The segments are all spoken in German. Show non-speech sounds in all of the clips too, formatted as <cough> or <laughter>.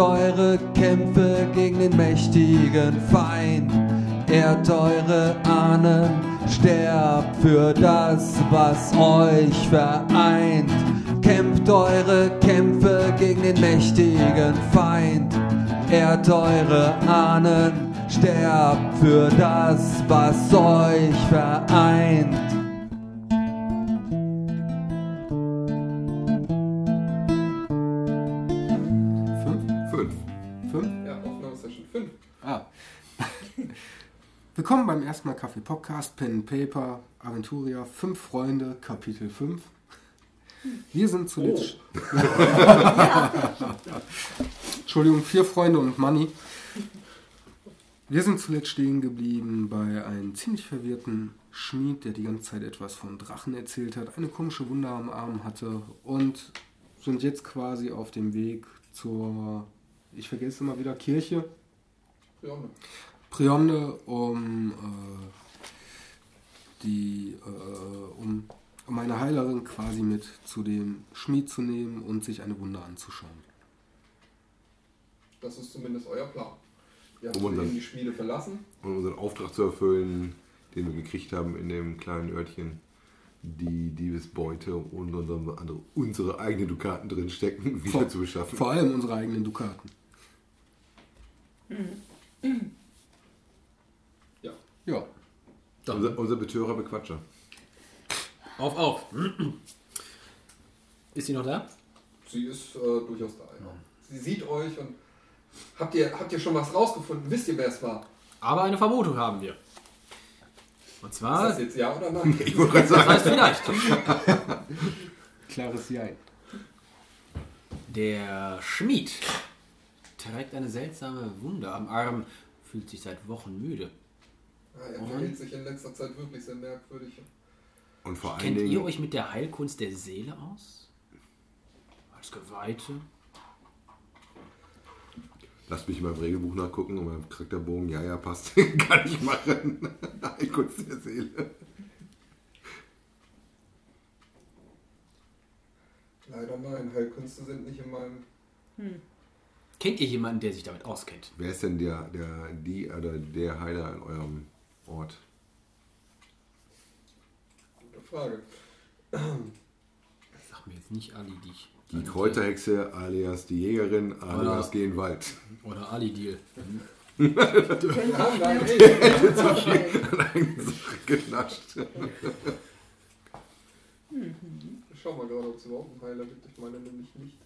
eure Kämpfe gegen den mächtigen Feind. Ehrt eure Ahnen, sterbt für das, was euch vereint. Kämpft eure Kämpfe gegen den mächtigen Feind. Ehrt eure Ahnen, sterbt für das, was euch vereint. Willkommen beim ersten Mal Kaffee Podcast, Pen and Paper, Aventuria, fünf Freunde, Kapitel 5. Wir sind zuletzt. <laughs> Entschuldigung, vier Freunde und Money. Wir sind zuletzt stehen geblieben bei einem ziemlich verwirrten Schmied, der die ganze Zeit etwas von Drachen erzählt hat, eine komische Wunde am Arm hatte und sind jetzt quasi auf dem Weg zur, ich vergesse immer wieder, Kirche. Ja, Priamne, um äh, die äh, um, um eine Heilerin quasi mit zu dem Schmied zu nehmen und sich eine Wunde anzuschauen. Das ist zumindest euer Plan. Ihr habt Um unseren- eben die Schmiede verlassen. Um unseren Auftrag zu erfüllen, den wir gekriegt haben in dem kleinen Örtchen, die Diebesbeute und unsere, andere, unsere eigenen Dukaten drin stecken, wieder Vor- zu beschaffen. Vor allem unsere eigenen Dukaten. Ja. Ja. Unser, unser Betörer Bequatscher. Auf, auf. Ist sie noch da? Sie ist äh, durchaus da, ja. Sie sieht euch und habt ihr, habt ihr schon was rausgefunden? Wisst ihr, wer es war? Aber eine Vermutung haben wir. Und Ist zwar, das jetzt ja oder nein? <laughs> Ich wollte gerade das sagen, heißt vielleicht, <laughs> Klares Ja. der Schmied trägt eine seltsame Wunde am Arm, fühlt sich seit Wochen müde. Ja, er Und? verhält sich in letzter Zeit wirklich sehr merkwürdig. und vor allen Kennt ihr Dingen, euch mit der Heilkunst der Seele aus? Als Geweihte? lasst mich mal im Regelbuch nachgucken und beim Charakterbogen, ja, ja, passt, <laughs> kann ich machen. <laughs> Heilkunst der Seele. Leider nein, Heilkünste sind nicht in meinem. Kennt ihr jemanden, der sich damit auskennt? Wer ist denn der, der, die oder der Heiler in eurem Ort? Gute Frage. <clears throat> Sag mir jetzt nicht Ali, die ich. Die Kräuterhexe alias die Jägerin alias Oder- geh in den Wald. Oder Ali Deal. Genascht. Ich schau mal gerade, ob es überhaupt einen Heiler gibt. Ich meine nämlich nicht.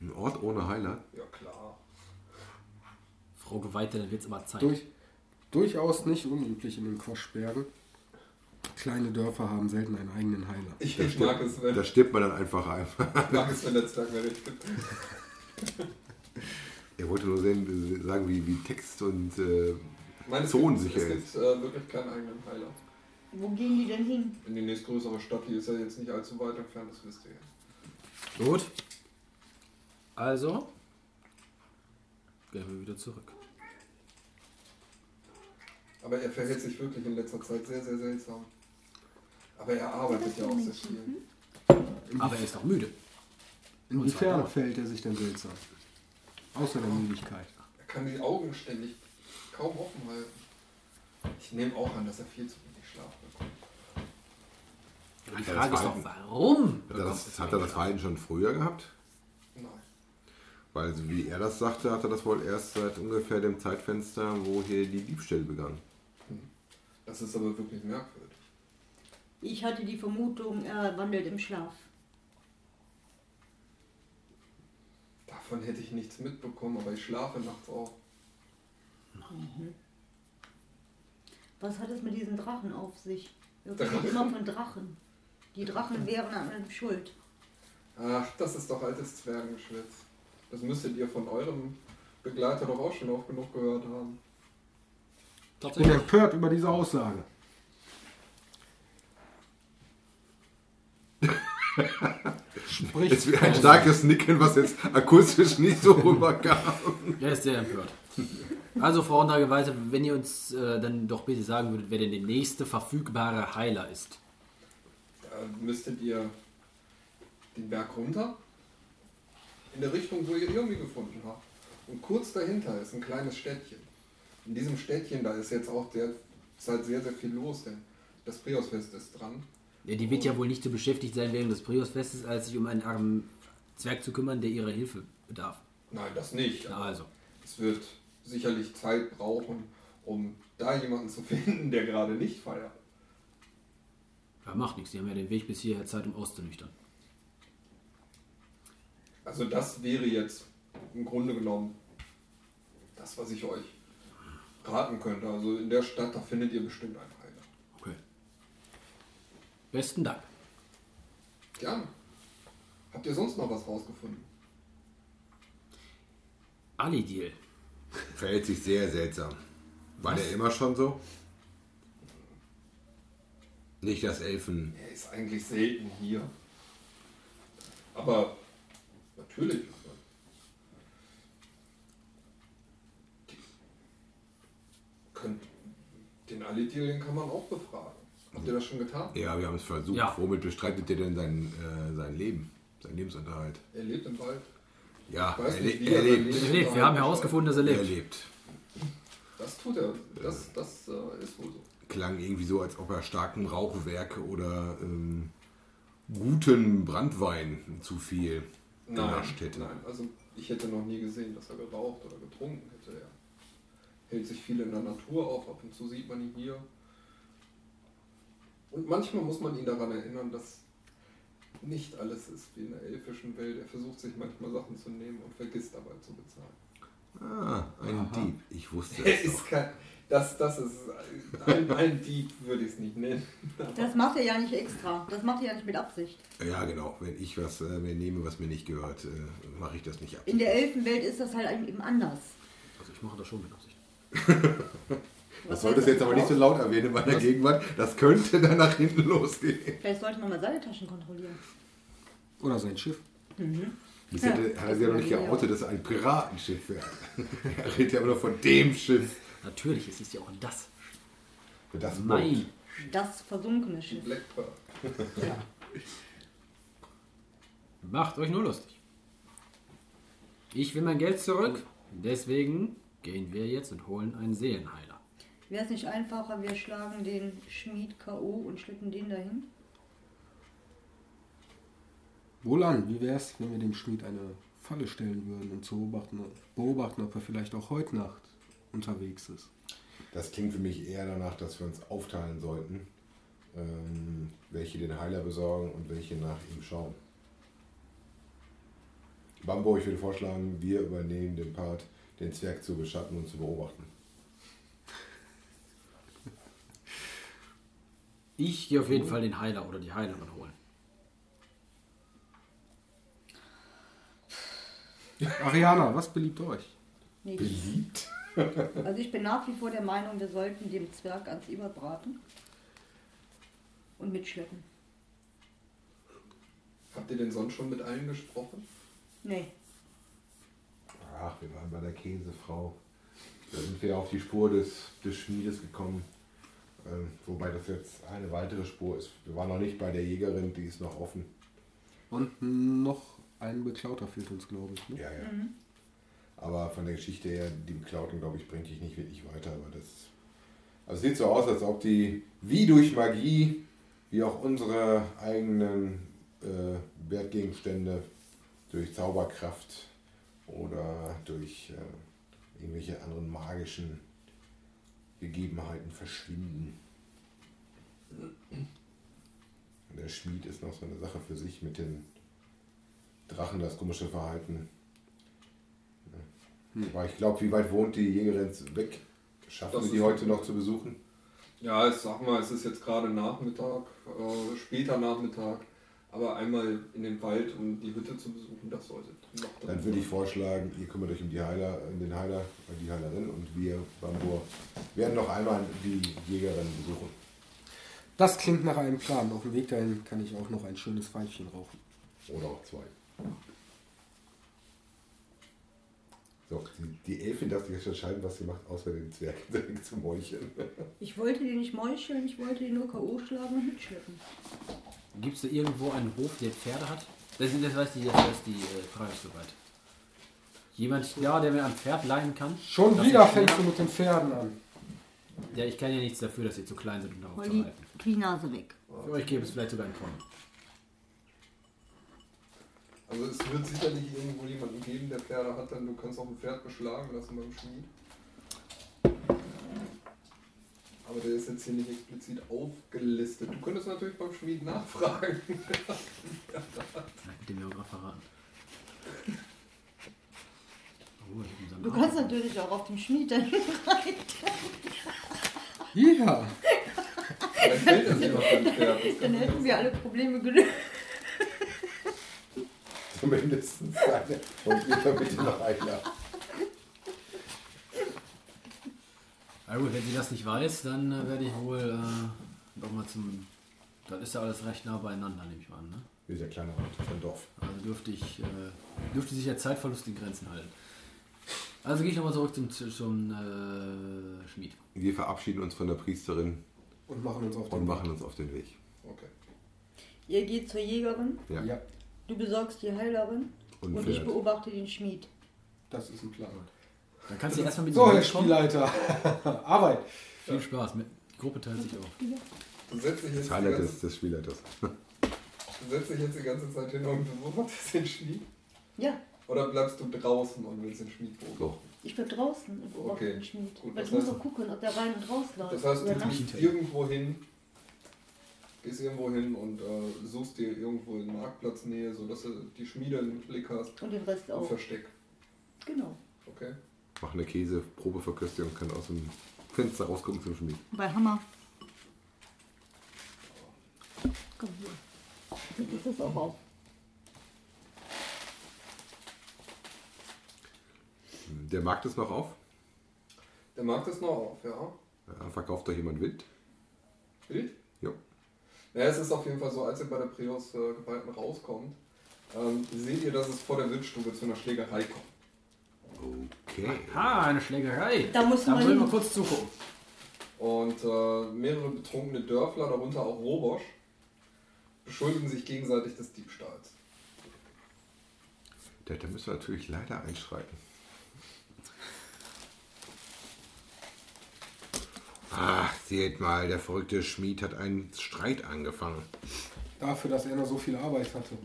Ein Ort ohne Heiler? Ja, klar. Frau Geweihte, dann wird's immer Zeit. Durch, durchaus nicht unüblich in den Quaschbergen. Kleine Dörfer haben selten einen eigenen Heiler. Ich, Da ich mag stirbt, es, wenn, da stirbt man dann einfach einfach. ich mag es, wenn der Zwerg mir recht. Er wollte nur sehen, sagen, wie, wie Text und äh, Meine, es Zonen gibt, sicher es gibt äh, wirklich keinen eigenen Heiler. Wo gehen die denn hin? In die nächstgrößere Stadt, die ist ja jetzt nicht allzu weit entfernt, das wisst ihr ja. Gut. Also. Gehen wir wieder zurück. Aber er verhält sich wirklich in letzter Zeit sehr, sehr seltsam. Aber er arbeitet ja auch sehr viel. Aber er ist auch müde. Inwiefern verhält er sich denn seltsam? Außer der Müdigkeit. Er kann die Augen ständig kaum offen halten. Ich nehme auch an, dass er viel zu wenig Schlaf bekommt. Die Frage ist doch, warum? hat er das, hat er das Verhalten schon früher gehabt? Nein. Weil, wie er das sagte, hat er das wohl erst seit ungefähr dem Zeitfenster, wo hier die Diebstähle begann. Das ist aber wirklich merkwürdig. Ich hatte die Vermutung, er wandelt im Schlaf. Davon hätte ich nichts mitbekommen, aber ich schlafe nachts auch. Was hat es mit diesen Drachen auf sich? Wir reden immer von Drachen. Die Drachen wären an allem schuld. Ach, das ist doch altes Zwergengeschwätz. Das müsstet ihr von eurem Begleiter doch auch schon oft genug gehört haben. Ich bin empört über diese Aussage. Sprich, Es wäre ein starkes Nicken, was jetzt akustisch nicht so rüberkam. Er ist sehr empört. Also, Frau Untergeweihte, wenn ihr uns äh, dann doch bitte sagen würdet, wer denn der nächste verfügbare Heiler ist. Da müsstet ihr den Berg runter. In der Richtung, wo ihr Irmi gefunden habt. Und kurz dahinter ist ein kleines Städtchen. In diesem Städtchen, da ist jetzt auch der, ist halt sehr, sehr viel los, denn das Priosfest ist dran. Ja, die wird ja wohl nicht so beschäftigt sein während des Priusfestes, als sich um einen armen Zwerg zu kümmern, der ihrer Hilfe bedarf. Nein, das nicht. Na also. Es wird sicherlich Zeit brauchen, um da jemanden zu <laughs> finden, der gerade nicht feiert. Ja, macht nichts. Die haben ja den Weg bis hierher Zeit, um auszunüchtern. Also das wäre jetzt im Grunde genommen das, was ich euch raten könnte. Also in der Stadt, da findet ihr bestimmt einen Heiler. Okay. Besten Dank. Gerne. Habt ihr sonst noch was rausgefunden? Alidil. Verhält sich sehr seltsam. War der immer schon so? Nicht das Elfen. Er ist eigentlich selten hier. Aber natürlich. Die könnt, den Alidil, den kann man auch befragen. Habt ihr das schon getan? Ja, wir haben es versucht. Ja. Womit bestreitet er denn sein, äh, sein Leben? Sein Lebensunterhalt? Er lebt im Wald. Ja, er, nicht, le er er lebt. Er lebt. Wir haben herausgefunden, dass er Er lebt. lebt. Das tut er. Das, das äh, ist wohl so. Klang irgendwie so, als ob er starken Rauchwerk oder ähm, guten Brandwein zu viel genascht hätte. nein, also ich hätte noch nie gesehen, dass er geraucht oder getrunken hätte. Er hält sich viel in der Natur auf, ab und zu sieht man ihn hier. Und manchmal muss man ihn daran erinnern, dass nicht alles ist wie in der elfischen Welt. Er versucht sich manchmal Sachen zu nehmen und vergisst dabei zu bezahlen. Ah, ein Dieb. Ich wusste <laughs> es ist doch. kein. Das, das ist ein, ein Dieb, würde ich es nicht nennen. Das macht er ja nicht extra. Das macht er ja nicht mit Absicht. Ja, genau. Wenn ich was äh, mir nehme, was mir nicht gehört, äh, mache ich das nicht ab. In der Elfenwelt ist das halt eben anders. Also ich mache das schon mit Absicht. <laughs> Das solltest du jetzt aber nicht so laut erwähnen in meiner Gegenwart. Das könnte dann nach hinten losgehen. Vielleicht sollte man mal seine Taschen kontrollieren. Oder sein Schiff. Bis jetzt hat er sich ja noch nicht geoutet, dass er ein Piratenschiff wäre. <laughs> er redet ja immer nur von dem Schiff. Natürlich, es ist ja auch das. Das Boot. Mein. Das versunkene Schiff. Black Pearl. Ja. Macht euch nur lustig. Ich will mein Geld zurück. Deswegen gehen wir jetzt und holen einen Seelenheiler. Wäre es nicht einfacher, wir schlagen den Schmied K.O. und schleppen den dahin? Wohlan, wie wäre es, wenn wir dem Schmied eine Falle stellen würden und zu beobachten, beobachten, ob er vielleicht auch heute Nacht unterwegs ist? Das klingt für mich eher danach, dass wir uns aufteilen sollten, ähm, welche den Heiler besorgen und welche nach ihm schauen. Bambo, ich würde vorschlagen, wir übernehmen den Part, den Zwerg zu beschatten und zu beobachten. Ich gehe auf jeden Fall den Heiler oder die Heilerin holen. Ariana, was beliebt euch? Nicht. Beliebt? <laughs> Also ich bin nach wie vor der Meinung, wir sollten dem Zwerg ans Eber braten und mitschleppen. Habt ihr denn sonst schon mit allen gesprochen? Nee. Ach, wir waren bei der Käsefrau. Da sind wir auf die Spur des, des Schmiedes gekommen. Ähm, wobei das jetzt eine weitere Spur ist. Wir waren noch nicht bei der Jägerin, die ist noch offen. Und noch ein Beklauter fehlt uns, glaube ich. Ne? Ja, ja. Aber von der Geschichte her, die Beklauten, glaube ich, bringt dich nicht wirklich weiter. Aber das also es sieht so aus, als ob die wie durch Magie, wie auch unsere eigenen äh, Wertgegenstände durch Zauberkraft oder durch äh, irgendwelche anderen magischen Gegebenheiten verschwinden. Und der Schmied ist noch so eine Sache für sich mit den Drachen, das komische Verhalten. Aber ich glaube, wie weit wohnt die Jägerin weg? Schaffen wir die heute noch zu besuchen? Ja, ich sag mal, es ist jetzt gerade Nachmittag, äh, später Nachmittag. Aber einmal in den Wald, um die Hütte zu besuchen, das sollte noch drin Dann würde ich vorschlagen, ihr kümmert euch um die Heiler, um den Heiler, oder die Heilerin und wir, Bambur, werden noch einmal die Jägerin besuchen. Das klingt nach einem Plan. Auf dem Weg dahin kann ich auch noch ein schönes Pfeifchen rauchen. Oder auch zwei. So, die, die Elfin darf sich jetzt entscheiden, was sie macht, außer den Zwerg <laughs> direkt zu meucheln. Ich wollte den nicht meucheln, ich wollte den nur K.O. schlagen und mitschleppen. Gibt es da irgendwo einen Hof, der Pferde hat? Das, das weiß die, das weiß die äh, Frage soweit. Jemand, ja, der mir ein Pferd leihen kann. Schon wieder fängst du mit den Pferden an. Ja, ich kann ja nichts dafür, dass sie zu klein sind, um darauf Hol zu die, reiten. die Nase weg. Für euch gäbe es vielleicht sogar einen Korn. Also es wird sicherlich irgendwo jemanden geben, der Pferde hat, denn du kannst auch ein Pferd beschlagen lassen beim Schmied. Aber der ist jetzt hier nicht explizit aufgelistet. Du könntest natürlich beim Schmied nachfragen. Hat dem ja auch gerade verraten. Oh, Du kannst natürlich auch auf dem Schmied dann reiten. Ja. Vielleicht Dann hätten wir alle Probleme gelöst. Zumindest eine. Und ihr bitte noch einer. Na gut, wenn sie das nicht weiß, dann äh, werde ich wohl äh, doch mal zum. Dann ist ja alles recht nah beieinander, nehme ich mal an. Ne? Wir sind ja kleiner Ort, das ist ein Dorf. Also dürfte ich, äh, dürfte sich der Zeitverlust in Grenzen halten. Also gehe ich nochmal zurück zum, zum äh, Schmied. Wir verabschieden uns von der Priesterin Und machen uns auf den und machen uns auf den Weg. Okay. Ihr geht zur Jägerin, Ja. Ja, du besorgst die Heilerin Und, und ich beobachte den Schmied. das ist ein Plan. Dann kannst du erstmal mit So, Herr. Spielleiter. <laughs> Arbeit. Viel Spaß. Mit, die Gruppe teilt sich auf. Du setzt dich jetzt, die Zahler ganze, des, des Spielleiters. du setzt dich jetzt die ganze Zeit hin und beobachtest den Schmied? Ja, Oder bleibst du draußen und willst den Schmied beobachten? Ich bin draußen und beobachte Okay, den Schmied. gut, Weil ich muss auch gucken, ob der rein und rausläuft. Das heißt, du gehst irgendwo hin, gehst irgendwo hin und äh, suchst dir irgendwo in Marktplatznähe, sodass du die Schmiede im Blick hast Und den Rest und auch. Versteck. Genau. Okay? Mach eine Käse-Probeverköstigung, kann aus dem Fenster rausgucken zum Schmied. Bei Hammer. Komm hier. Ist das auch auf. Der Markt ist noch auf. Der Markt ist noch auf, ja. Ja, verkauft euch jemand wild? Bild? Jo. Ja, es ist auf jeden Fall so, als ihr bei der Prius äh, Geweihten rauskommt, ähm, seht ihr, dass es vor der Wildstube zu einer Schlägerei kommt. Okay. Ha, eine Schlägerei. Da muss man hin. kurz zugucken. Und äh, mehrere betrunkene Dörfler, darunter auch Robosch, beschuldigen sich gegenseitig des Diebstahls. Da, da müssen wir natürlich leider einschreiten. Ach, seht mal, der verrückte Schmied hat einen Streit angefangen. Dafür, dass er noch so viel Arbeit hatte.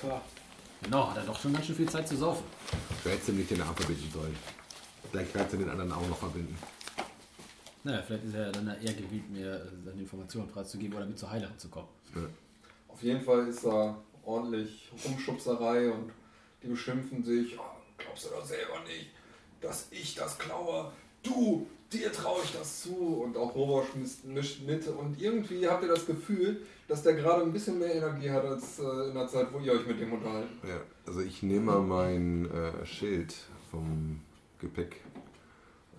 Pah. Genau, hat er doch schon ganz schön viel Zeit zu saufen. Du hättest ihm nicht den Arm verbinden sollen. Vielleicht kannst du den anderen auch noch verbinden. Naja, vielleicht ist er dann eher gewillt, mir äh, seine Informationen preiszugeben oder mit zur Heilerin zu kommen. Auf jeden Fall ist da ordentlich Rumschubserei und die beschimpfen sich. "Oh, glaubst du doch selber nicht, dass ich das klaue? Du, dir traue ich das zu. Und auch Robosch mischt- mischt mit. Und irgendwie habt ihr das Gefühl, dass der gerade ein bisschen mehr Energie hat als äh, in der Zeit, wo ihr euch mit dem unterhalten. Ja, also ich nehme mal mein äh, Schild vom Gepäck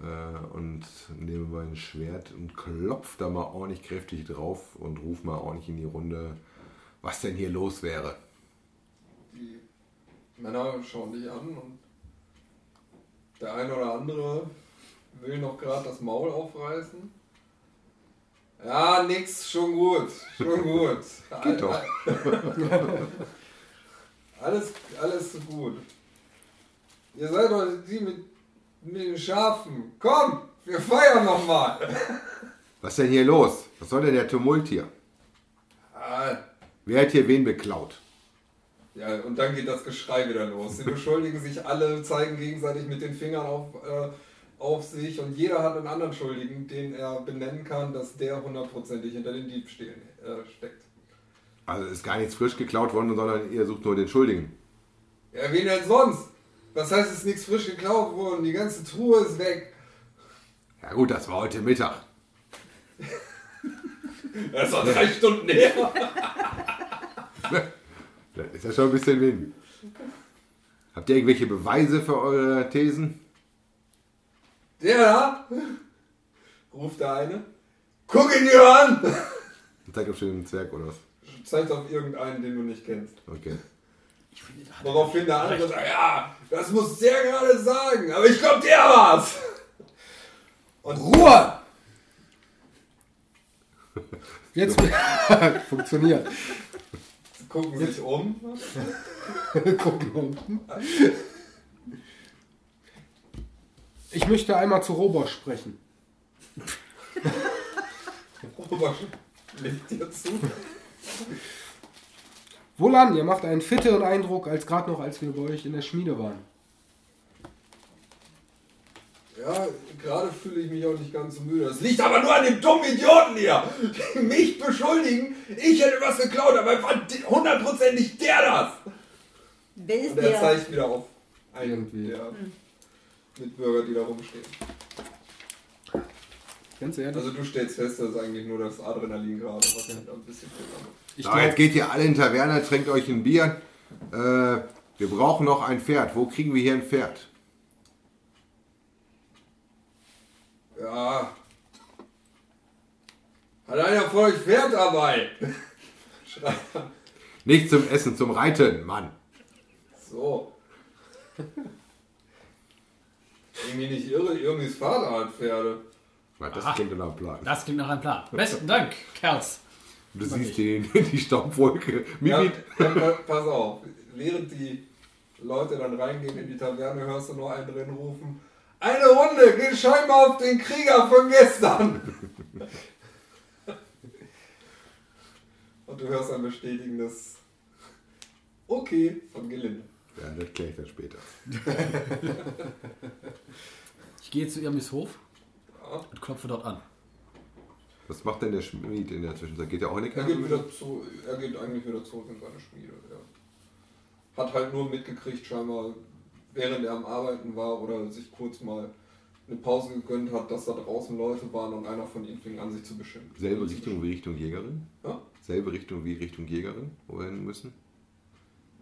äh, und nehme mein Schwert und klopf da mal ordentlich kräftig drauf und ruf mal ordentlich in die Runde, was denn hier los wäre. Die Männer schauen dich an und der eine oder andere will noch gerade das Maul aufreißen. Ja, nix, schon gut, schon <laughs> gut. Geht doch. <laughs> Alles, alles gut. Ihr seid doch die mit, mit den Schafen. Komm, wir feiern nochmal. <laughs> Was denn hier los? Was soll denn der Tumult hier? Ah, Wer hat hier wen beklaut? Ja, und dann geht das Geschrei wieder los. Sie beschuldigen sich alle, zeigen gegenseitig mit den Fingern auf, äh, auf sich und jeder hat einen anderen Schuldigen, den er benennen kann, dass der hundertprozentig hinter den Diebstählen äh, steckt. Also ist gar nichts frisch geklaut worden, sondern ihr sucht nur den Schuldigen. Ja, wen denn sonst? Was heißt, es ist nichts frisch geklaut worden? Die ganze Truhe ist weg. Ja gut, das war heute Mittag. <laughs> Das doch drei Stunden her. <laughs> Das ist ja schon ein bisschen wenig. Habt ihr irgendwelche Beweise für eure Thesen? Der da? Ruft der eine. Guck ihn dir an! Zeigt auf den Zwerg oder was? Zeigt auf irgendeinen, den du nicht kennst. Okay. Woraufhin der andere sagt, ja, das muss der gerade sagen, aber ich glaube, der war's. Und Ruhe! Jetzt <laughs> funktioniert. Gucken sich um. <laughs> Gucken unten. <laughs> Ich möchte einmal zu Robosch sprechen. Robert legt dir zu. Wohlan, ihr macht einen fitteren Eindruck als gerade noch, als wir bei euch in der Schmiede waren. Ja, gerade fühle ich mich auch nicht ganz so müde. Das liegt aber nur an dem dummen Idioten hier. Die mich beschuldigen, ich hätte was geklaut, aber war hundertprozentig der das. Wer ist Und er der? zeigt wieder auf einen Irgendwie. der Mitbürger, die da rumstehen. Ganz ehrlich. Also du stellst fest, das ist eigentlich nur das Adrenalin gerade, was halt ein bisschen ich glaub, jetzt geht ihr alle in Taverne, trinkt euch ein Bier. Äh, wir brauchen noch ein Pferd. Wo kriegen wir hier ein Pferd? Ja. Hat einer von euch Pferd dabei? Nicht zum Essen, zum Reiten, Mann. So. Irgendwie nicht irre, Irmis Vater hat Pferde. Na, Das Aha. klingt nach einem Plan. Das klingt nach einem Plan. Besten Dank, Kerls. Du siehst den, die Staubwolke. Ja, pass auf, während die Leute dann reingehen in die Taverne, hörst du nur einen drin rufen, eine Runde, geht scheinbar auf den Krieger von gestern. Und du hörst ein bestätigendes Okay von Gelinde. Ja, das kläre ich dann später. <laughs> Ich gehe zu Irmis Hof Ja. und klopfe dort an. Was macht denn der Schmied in der Zwischenzeit? Geht der auch in die Er Kneipe? geht, wieder zu, er geht eigentlich wieder zurück in seine Schmiede. Er hat halt nur mitgekriegt, scheinbar, während er am Arbeiten war oder sich kurz mal eine Pause gegönnt hat, dass da draußen Leute waren und einer von ihnen fing an, sich zu beschimpfen. Selbe Richtung wie Richtung Jägerin? Ja? Selbe Richtung wie Richtung Jägerin, wo wir hin müssen?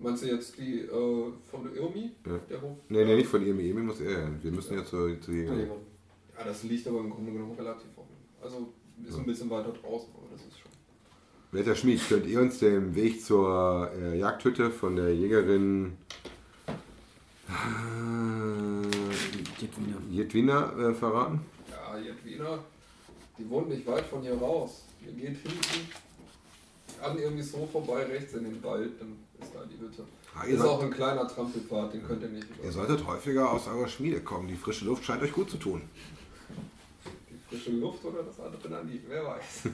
Meinst du jetzt die äh, von der Irmi? Ja. Der Hof? Nee, nee, nicht von Emi. Emi muss er hin. Wir müssen ja zur, zur Jägerin. Ja, das liegt aber im Grunde genommen relativ offen. Also ist ein bisschen weiter draußen, aber das ist schon. Werter Schmied, könnt ihr uns den Weg zur äh, Jagdhütte von der Jägerin Jedwina. Jedwina äh, verraten? Ja, Jedwina, die wohnt nicht weit von hier raus. Ihr geht hinten an irgendwie so vorbei, rechts in den Wald, dann ist da die Hütte. Ah, Ist auch ein kleiner Trampelpfad, den könnt ihr nicht ihr solltet häufiger aus eurer Schmiede kommen. Die frische Luft scheint euch gut zu tun. Die frische Luft oder das Adrenalin, wer weiß. <laughs>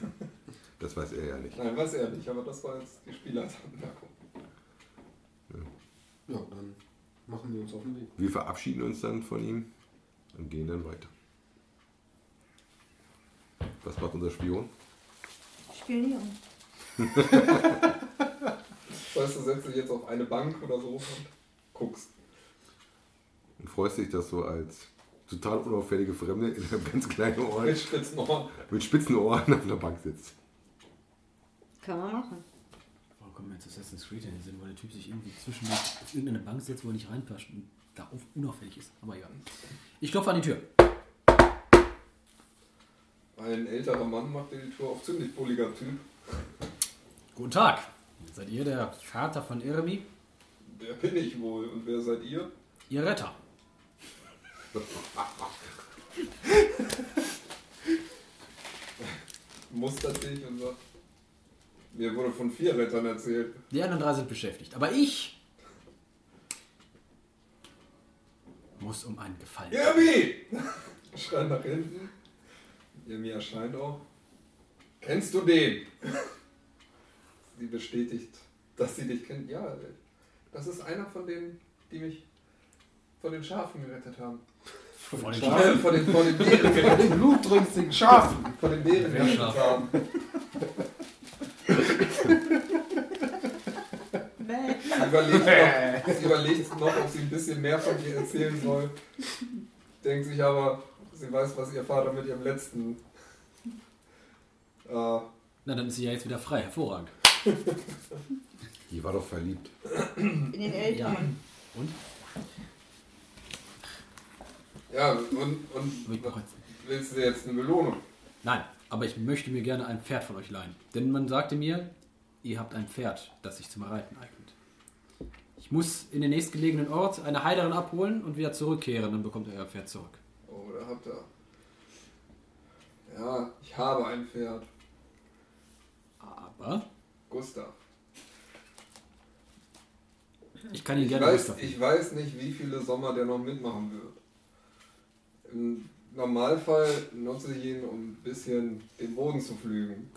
Das weiß er ja nicht. Nein, weiß er nicht, aber das war jetzt die Spielertanmerkung. Ja, dann machen wir uns auf den Weg. Wir verabschieden uns dann von ihm und gehen dann weiter. Was macht unser Spion? Spionieren. Das heißt, du setzt dich jetzt auf eine Bank oder so und guckst. Und freust dich, dass du als total unauffällige Fremde in einem ganz kleinen Mit Ort spitzen Ohren. mit spitzen Ohren auf einer Bank sitzt. Kann man machen. Warum kommen wir jetzt Assassin's Creed in den Sinn, wo der Typ sich irgendwie zwischen auf irgendeine Bank setzt, wo er nicht reinpasst und da auf unauffällig ist. Aber egal. Ich klopfe an die Tür. Ein älterer Mann macht dir die Tür auf, ziemlich bulliger Typ. Guten Tag. Seid ihr der Vater von Irmi? Der bin ich wohl. Und wer seid ihr? Ihr Retter. <laughs> Mustert dich und sagt, mir wurde von vier Rettern erzählt. Die anderen drei sind beschäftigt. Aber ich muss um einen Gefallen. Irmi! <laughs> Schreit nach hinten. Irmi erscheint auch. Kennst du den? Sie bestätigt, dass sie dich kennt. Ja, das ist einer von denen, die mich von den Schafen gerettet haben. Von den Äh, von den, von den Bären gerettet Den blutrünstigen Schafen. von den Bären gerettet haben. Sie überlegt, noch, sie überlegt noch, ob sie ein bisschen mehr von dir erzählen soll. Denkt sich aber, sie weiß, was ihr Vater mit ihrem letzten. Äh, Na, dann ist sie ja jetzt wieder frei. Hervorragend. Die war doch verliebt. In den Eltern. Und? ja, und, und willst du jetzt eine Belohnung? Nein, aber ich möchte mir gerne ein Pferd von euch leihen. Denn man sagte mir, ihr habt ein Pferd, das sich zum Reiten eignet. Ich muss in den nächstgelegenen Ort eine Heiderin abholen und wieder zurückkehren, dann bekommt ihr euer Pferd zurück. Oh, da habt ihr. Ja, ich habe ein Pferd. Aber Gustav. Ich kann ihn Ich gerne weiß, Gustav ich weiß nicht, wie viele Sommer der noch mitmachen wird. Im Normalfall nutze ich ihn, um ein bisschen den Boden zu flügen.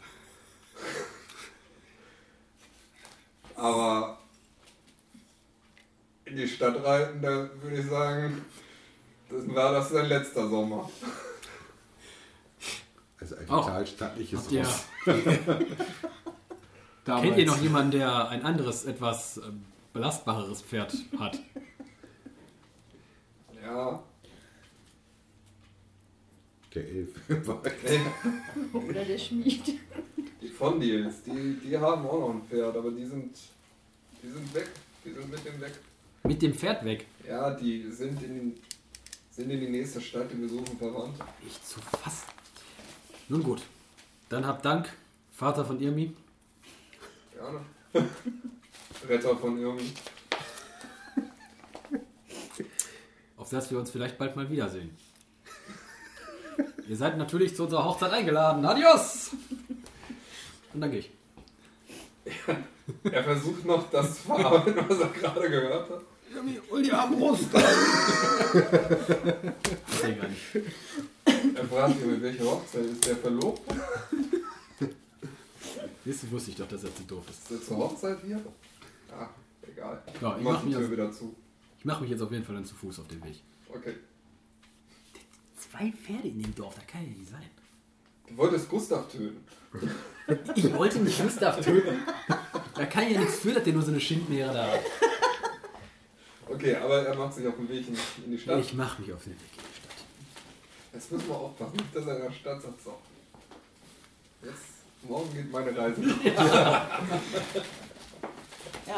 <laughs> Aber in die Stadt reiten, da würde ich sagen, das war das sein letzter Sommer. Also ein Auch. total stattliches Habt ihr, Ross. <laughs> <laughs> Damals. kennt ihr noch jemanden, der ein anderes, etwas äh, belastbareres Pferd hat? <laughs> Ja, Der Elf. <laughs> Oder der Schmied. die Fondils, die, die haben auch noch ein Pferd, aber die sind, die sind weg. Die sind mit dem weg. Mit dem Pferd weg. Ja, die sind in, den, sind in die nächste Stadt, die besuchen Verwandte. Ich zu fassen. Nun gut. Dann habt Dank, Vater von Irmi. Gerne. <laughs> Retter von Irmi. Auf das wir uns vielleicht bald mal wiedersehen. Ihr seid natürlich zu unserer Hochzeit eingeladen. Adios! Und dann gehe ich. <laughs> Er versucht noch das zu verarbeiten, was er gerade gehört hat. Und die Armbrust. Ich sehe gar nicht. Er fragt ihn, mit welcher Hochzeit ist der verlobt? Das wusste ich doch, dass er zu doof ist. Ist er zur Hochzeit hier? Ja, egal. Ja, ich Mach mach die mich, Tür jetzt, wieder zu. ich mach mich jetzt auf jeden Fall dann zu Fuß auf den Weg. Okay. Zwei Pferde in dem Dorf, da kann ja nicht sein. Du wolltest Gustav töten. <laughs> Ich wollte nicht Gustav töten. Da kann ja nichts für, dass der nur so eine Schindmeere da hat. Okay, aber er macht sich auf den Weg in, in die Stadt. Ich mach mich auf den Weg in die Stadt. Jetzt müssen wir aufpassen, dass er in der Stadt sagt, so. Jetzt, morgen geht meine Reise. <laughs>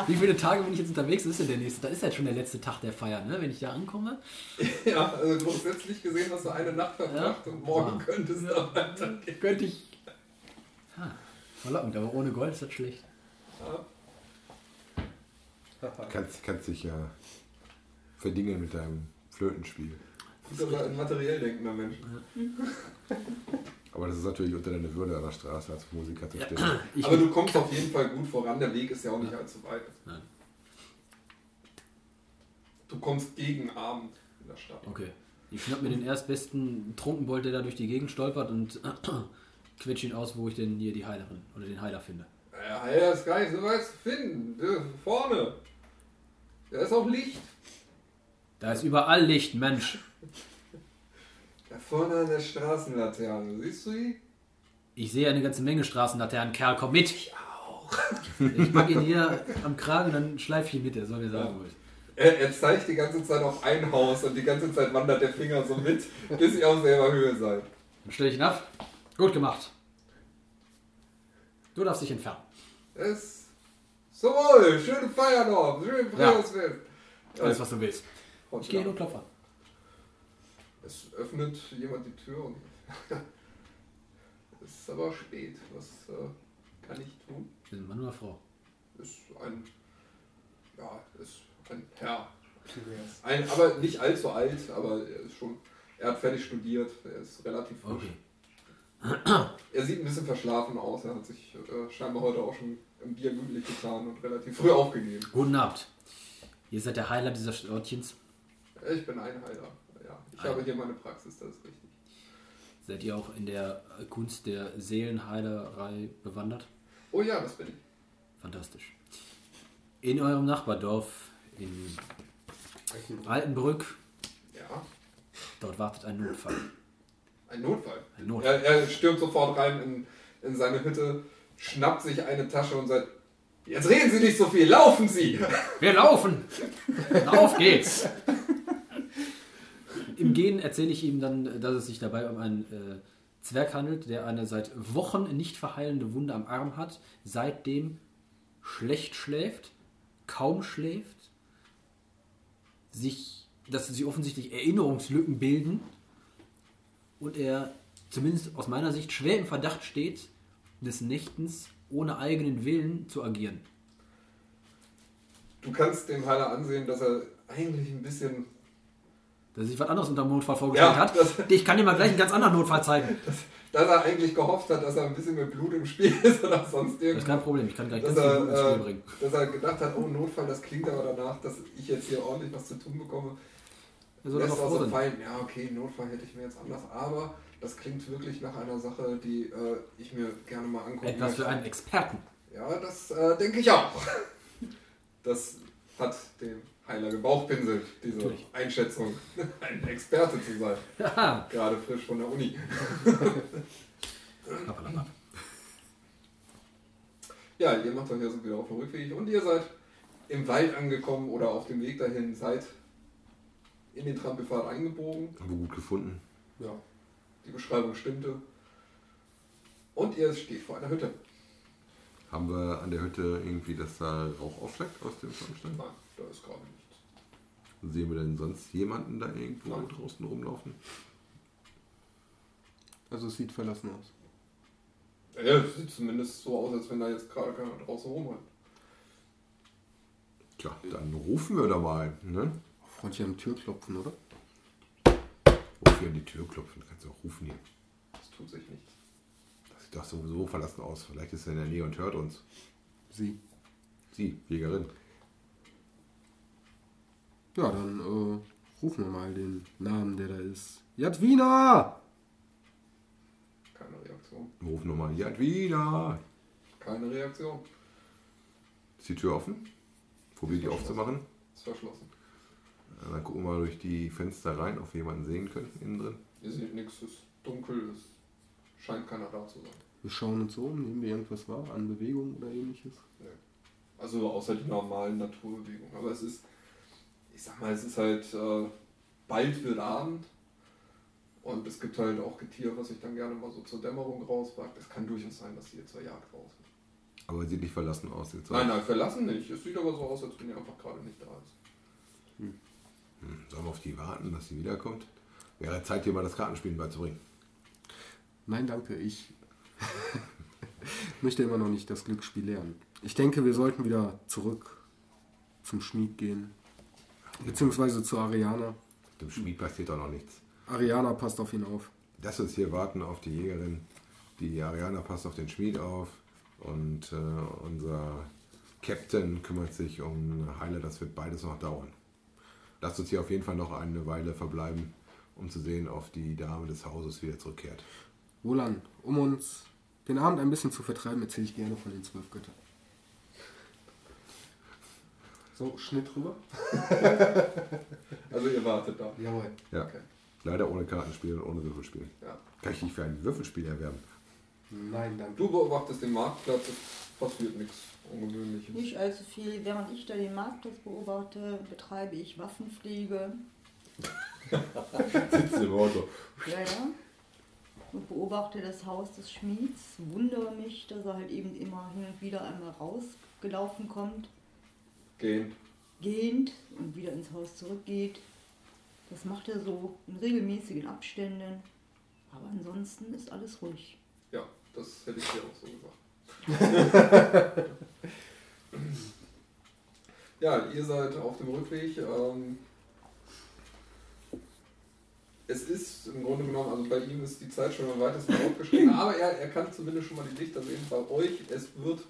Wie viele Tage bin ich jetzt unterwegs? Das ist ja der nächste. Da ist halt schon der letzte Tag der Feier, ne? Wenn ich da ankomme. <laughs> ja, also grundsätzlich gesehen hast du eine Nacht verbracht Ja. und morgen Ja. könntest du Ja. weitergehen. Könnte ich. Ah, verlockend, aber ohne Gold ist das schlecht. Ja. <laughs> kannst, kannst dich ja verdingen mit deinem Flötenspiel. Du bist aber ein materiell denkender Mensch. Aber das ist natürlich unter deiner Würde an der Straße als Musiker zu stehen. <clears throat> Ich, aber du kommst auf jeden Fall gut voran, der Weg ist ja auch nicht allzu weit. Nein. Du kommst gegen Abend in der Stadt. Okay. Ich schnapp mir den erstbesten Trunkenbold, der da durch die Gegend stolpert und <clears throat> quetsch ihn aus, wo ich denn hier die Heilerin oder den Heiler finde. Ja, ja, ist gar nicht so weit zu finden. Vorne. Da ist auch Licht. Da ist überall Licht, Mensch. Da vorne an der Straßenlaterne. Siehst du die? Ich sehe eine ganze Menge Straßenlaternen. Kerl, komm mit. Ich auch. Ich pack ihn hier am Kragen, dann schleif ich ihn mit. Er soll mir sagen, wo ist. Er, er zeigt die ganze Zeit auf ein Haus und die ganze Zeit wandert der Finger so mit, bis ihr auf selber Höhe seid. Dann stelle ich ihn ab. Gut gemacht. Du darfst dich entfernen. Es so wohl, schöne Feier noch, schöne Freundesfest. Alles, was du willst. Und Ich gehe ja, nur klopfen. Es öffnet jemand die Tür und <laughs> es ist aber spät. Was äh, kann ich tun? Wir sind Mann oder Frau? Ist ein ja, ist ein Herr. Ein, aber nicht allzu alt, aber er ist schon. Er hat fertig studiert, er ist relativ frisch. Okay. <clears throat> Er sieht ein bisschen verschlafen aus, er hat sich äh, scheinbar heute auch schon im Bier gütlich getan und relativ früh aufgegeben. Guten Abend. Ihr seid der Heiler dieser Örtchens. Ich bin Einheiler. Ja, ich habe hier meine Praxis, das ist richtig. Seid ihr auch in der Kunst der Seelenheilerei bewandert? Oh ja, das bin ich. Fantastisch. In eurem Nachbardorf in Altenbrück, Ja, dort wartet ein Notfall. ein Notfall. Ein Notfall. Er, er stürmt sofort rein in, in seine Hütte, schnappt sich eine Tasche und sagt: Jetzt reden Sie nicht so viel, laufen Sie! Wir laufen! Auf geht's! <laughs> Im Gehen erzähle ich ihm dann, dass es sich dabei um einen äh, Zwerg handelt, der eine seit Wochen nicht verheilende Wunde am Arm hat, seitdem schlecht schläft, kaum schläft, sich, dass sich offensichtlich Erinnerungslücken bilden und er zumindest aus meiner Sicht schwer im Verdacht steht, des Nächtens ohne eigenen Willen zu agieren. Du kannst dem Heiler ansehen, dass er eigentlich ein bisschen. Dass er sich was anderes unter dem Notfall vorgestellt Ja, hat. das- Ich kann dir mal gleich einen ganz anderen Notfall zeigen. <laughs> dass er eigentlich gehofft hat, dass er ein bisschen mit Blut im Spiel ist oder sonst Das ist irgendwas. kein Problem, ich kann gleich viel Blut ins Spiel äh, bringen. dass er gedacht hat, oh Notfall, das klingt aber danach, dass ich jetzt hier ordentlich was zu tun bekomme. Er soll Lässt aber froh also sein. fallen, ja okay, Notfall hätte ich mir jetzt anders, aber das klingt wirklich nach einer Sache, die äh, ich mir gerne mal angucken Etwas möchte. für einen Experten. Ja, das äh, denke ich auch. Das hat den Heiler gebauchpinselt, diese Natürlich. Einschätzung, <laughs> ein Experte zu sein. Haha. Gerade frisch von der Uni. <laughs> Ja, ihr macht euch also wieder auf den Rückweg und ihr seid im Wald angekommen oder auf dem Weg dahin, seid in den Trampelpfad eingebogen. Haben wir gut gefunden. Ja, die Beschreibung stimmte. Und ihr steht vor einer Hütte. Haben wir an der Hütte irgendwie, dass da Rauch aufsteigt aus dem Schornstein? Nein, da ist gerade nichts. Sehen wir denn sonst jemanden da irgendwo Nein. draußen rumlaufen? Also es sieht verlassen aus. Ja, es sieht zumindest so aus, als wenn da jetzt gerade keiner draußen rumrennt. Tja, dann rufen wir da mal. Ne? Freundlich an die Tür klopfen, oder? Ruf hier an die Tür klopfen, kannst du auch rufen hier. Das tut sich nichts. Das sieht doch sowieso verlassen aus. Vielleicht ist er in der Nähe und hört uns. Sie. Sie, Jägerin. Ja, dann äh, rufen wir mal den Namen, der da ist. Jadwina! Keine Reaktion. Wir rufen nochmal Jadwina. Keine Reaktion. Ist die Tür offen? Probier die aufzumachen. Ist verschlossen. Äh, Dann gucken wir mal durch die Fenster rein, ob wir jemanden sehen können innen drin. Ihr seht nichts, es ist dunkel, es scheint keiner da zu sein. Wir schauen uns um, nehmen wir irgendwas wahr an Bewegung oder ähnliches. Also außer die normalen Naturbewegungen. Aber es ist, ich sag mal, es ist halt, äh, bald wird Abend. Und es gibt halt auch Getier, was sich dann gerne mal so zur Dämmerung rauswagt. Es kann durchaus sein, dass sie jetzt zur Jagd raus sind. Aber sieht nicht verlassen aus. Jetzt Nein, nein, verlassen nicht. Es sieht aber so aus, als wenn ihr einfach gerade nicht da ist. Hm, Sollen wir auf die warten, dass sie wiederkommt? Wäre Zeit, dir mal das Kartenspielen beizubringen. Nein, danke, ich <laughs> möchte immer noch nicht das Glücksspiel lernen. Ich denke, wir sollten wieder zurück zum Schmied gehen. Beziehungsweise zu Ariana. Dem Schmied passiert doch noch nichts. Ariana passt auf ihn auf. Lass uns hier warten auf die Jägerin. Die Ariana passt auf den Schmied auf. Und äh, unser Captain kümmert sich um Heile. Das wird beides noch dauern. Lasst uns hier auf jeden Fall noch eine Weile verbleiben, um zu sehen, ob die Dame des Hauses wieder zurückkehrt. Wohlan, um uns den Abend ein bisschen zu vertreiben, erzähle ich gerne von den zwölf Göttern. So, Schnitt rüber. Also ihr wartet da. Jawohl. Ja. Okay. Leider ohne Kartenspiel und ohne Würfelspiel. Ja. Kann ich nicht für ein Würfelspiel erwerben? Nein, danke. Du beobachtest den Marktplatz, es passiert nichts Ungewöhnliches. Nicht allzu viel. Während ich da den Marktplatz beobachte, betreibe ich Waffenpflege. <laughs> Sitzt im Auto. Ja, ja. Und beobachte das Haus des Schmieds. Wundere mich, dass er halt eben immer hin und wieder einmal rausgelaufen kommt, Gehen. gehend und wieder ins Haus zurückgeht. Das macht er so in regelmäßigen Abständen. Aber ansonsten ist alles ruhig. Ja, das hätte ich dir auch so gesagt. <laughs> ja, ihr seid auf dem Rückweg. Ähm, es ist im Grunde genommen, also bei ihm ist die Zeit schon am weitesten aufgeschrieben, <laughs> aber er, er kann zumindest schon mal die Lichter sehen. Bei euch, es wird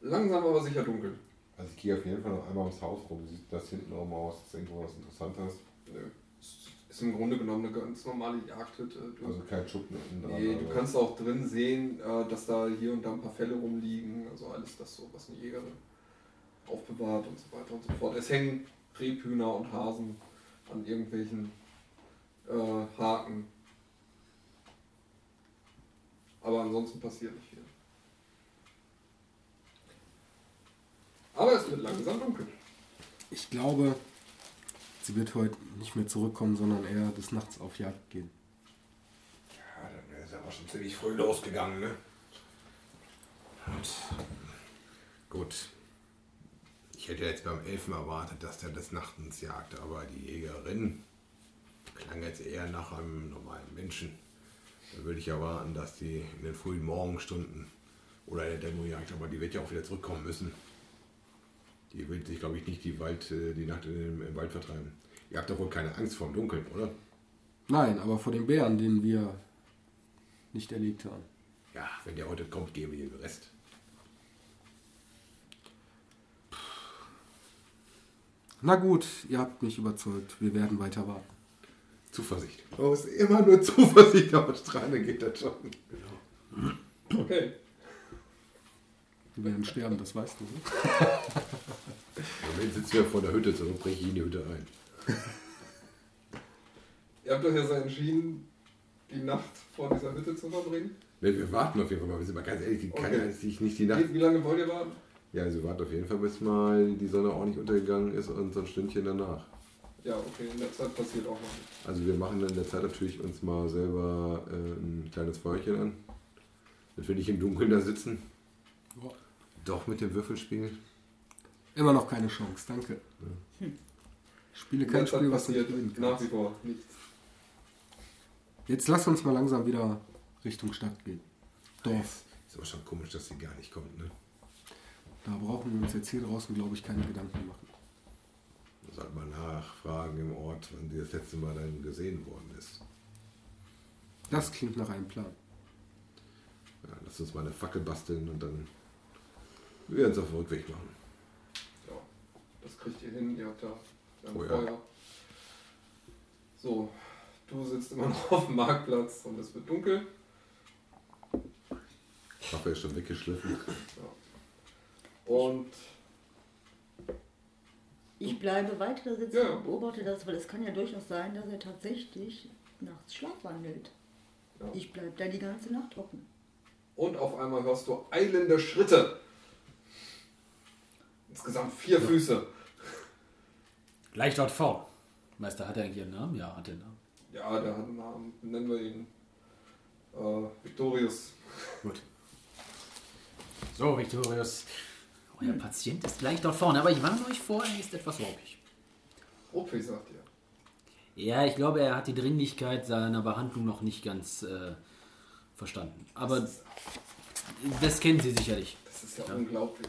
langsam aber sicher dunkel. Also ich gehe auf jeden Fall noch einmal ums Haus rum. Sieht das hinten rum aus? Ist irgendwo was Interessantes? Nö. Ist im Grunde genommen eine ganz normale Jagdhütte. Du Also kein Schuppen innen dran. Nee, du also- kannst auch drin sehen, äh, dass da hier und da ein paar Fälle rumliegen. Also alles das so, was eine Jägerin aufbewahrt und so weiter und so fort. Es hängen Rebhühner und Hasen an irgendwelchen äh, Haken. Aber ansonsten passiert nicht viel. Aber es wird langsam dunkel. Ich glaube, sie wird heute nicht mehr zurückkommen, sondern eher des Nachts auf Jagd gehen. Ja, dann wäre es aber schon ziemlich früh losgegangen, ne? Gut. Ich hätte jetzt beim Elfen erwartet, dass der des Nachtens jagt, aber die Jägerin klang jetzt eher nach einem normalen Menschen. Da würde ich erwarten, dass die in den frühen Morgenstunden oder in der Dämmerung jagt, aber die wird ja auch wieder zurückkommen müssen. Die will sich, glaube ich, nicht die, Wald, äh, die Nacht im, im Wald vertreiben. Ihr habt doch wohl keine Angst vor dem Dunkeln, oder? Nein, aber vor den Bären, denen wir nicht erlegt haben. Ja, wenn der heute kommt, geben wir ihm den Rest. Na gut, ihr habt mich überzeugt. Wir werden weiter warten. Zuversicht. Man muss immer nur <laughs> Zuversicht ausstrahlen, dann geht das schon. Okay. Wir werden sterben, das weißt du. Ne? Im Moment sitzen wir vor der Hütte, so breche ich in die Hütte ein. Ihr habt euch ja so entschieden, die Nacht vor dieser Hütte zu verbringen. Ne, wir warten auf jeden Fall mal. Wir sind mal ganz ehrlich, die, Okay. ist sich nicht die Nacht. Wie, wie lange wollt ihr warten? Ja, also wir warten auf jeden Fall, bis mal die Sonne ordentlich untergegangen ist und so ein Stündchen danach. Ja, okay, in der Zeit passiert auch noch nichts. Also wir machen dann in der Zeit natürlich uns mal selber äh, ein kleines Feuerchen an. Wir nicht im Dunkeln da sitzen. Ja. Doch mit dem Würfelspiel. Immer noch keine Chance, danke. Ich spiele In kein Spiel, was du nicht nach wie vor nichts. Jetzt lass uns mal langsam wieder Richtung Stadt gehen. Dorf. Ist aber schon komisch, dass sie gar nicht kommt, ne? Da brauchen wir uns jetzt hier draußen, glaube ich, keine Gedanken machen. Wir sollten mal nachfragen im Ort, wann sie das letzte Mal dann gesehen worden ist. Das klingt nach einem Plan. Ja, lass uns mal eine Fackel basteln und dann wir werden es auf dem Rückweg machen. Ja, das kriegt ihr hin, ihr habt da ein Oh ja. Feuer. So, du sitzt immer <laughs> noch auf dem Marktplatz und es wird dunkel. Waffe ist schon weggeschliffen. Und Ich bleibe weiter sitzen Ja. und beobachte das, weil es kann ja durchaus sein, dass er tatsächlich nachts schlafwandelt. Ja. Ich bleibe da die ganze Nacht hocken. Und auf einmal hörst du eilende Schritte. Insgesamt vier Füße. Gleich dort vor. Meister, hat er eigentlich ihren Namen? Ja, hat er einen Namen. Ja, der hat einen Namen. Nennen wir ihn äh, Victorius. Gut. So, Victorius. Euer Patient ist gleich dort vorne, aber ich warne euch vor, er ist etwas ruppig. Ruppig, sagt ihr. Ja, ich glaube, er hat die Dringlichkeit seiner Behandlung noch nicht ganz äh, verstanden. Aber das, das kennen Sie sicherlich. das ist ja, Ja. unglaublich.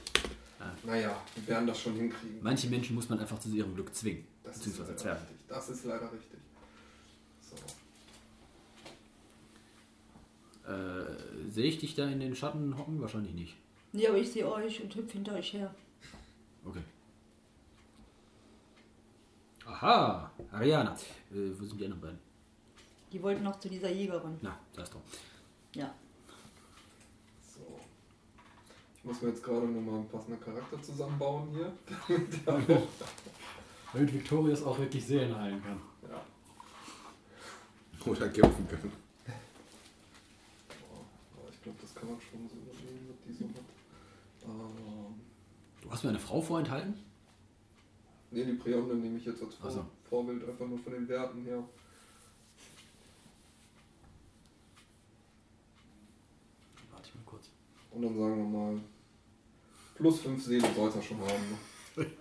Ja. Naja, wir werden das schon hinkriegen. Manche Menschen muss man einfach zu ihrem Glück zwingen. Das ist leider richtig. Das ist leider richtig. So. Äh, sehe ich dich da in den Schatten hocken? Wahrscheinlich nicht. Nee, aber ich sehe euch und hüpfe hinter euch her. Okay. Aha, Ariana. Äh, wo sind die anderen beiden? Die wollten noch zu dieser Jägerin. Na, da ist doch. Ja. so. Ich muss mir jetzt gerade nochmal einen passenden Charakter zusammenbauen hier. <laughs> Damit auch, Damit Victorius auch wirklich Seelen heilen kann. ja. Oder kämpfen können. Aber ich glaube, das kann man schon so übernehmen, was die so hat. Ähm, Du hast mir eine Frau vorenthalten? ne, die Präambel nehme ich jetzt als Vor so. Vorbild, einfach nur von den Werten her. Warte ich mal kurz. Und dann sagen wir mal, plus 5 Seelen soll es ja schon haben. Ne? <laughs>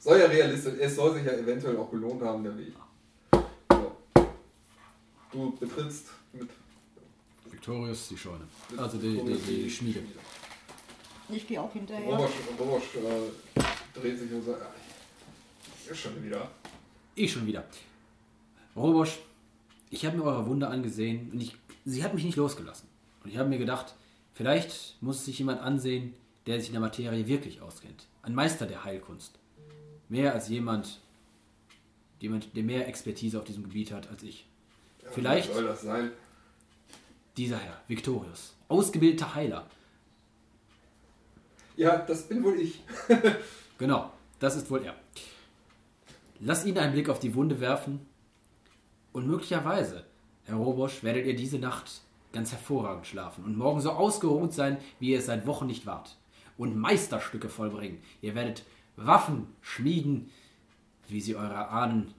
Soll ja realistisch, es soll sich ja eventuell auch gelohnt haben, der Weg. So. Du betrittst mit, Victorius, die Scheune. Also die, die, die Schmiede. Ich gehe auch hinterher. Robosch, Robosch äh, dreht sich und sagt, "Ah, ist schon wieder. Ich schon wieder. Robosch, ich habe mir eure Wunde angesehen und ich, sie hat mich nicht losgelassen. Und ich habe mir gedacht, vielleicht muss es sich jemand ansehen, der sich in der Materie wirklich auskennt. Ein Meister der Heilkunst. Mehr als jemand, jemand, der mehr Expertise auf diesem Gebiet hat als ich. Ja, Vielleicht- soll das sein? Dieser Herr, Victorius. Ausgebildeter Heiler. Ja, das bin wohl ich. <laughs> Genau, das ist wohl er. Lasst ihn einen Blick auf die Wunde werfen und möglicherweise, Herr Robosch, werdet ihr diese Nacht ganz hervorragend schlafen und morgen so ausgeruht sein, wie ihr es seit Wochen nicht wart. Und Meisterstücke vollbringen. Ihr werdet Waffen schmieden, wie sie eurer Ahnen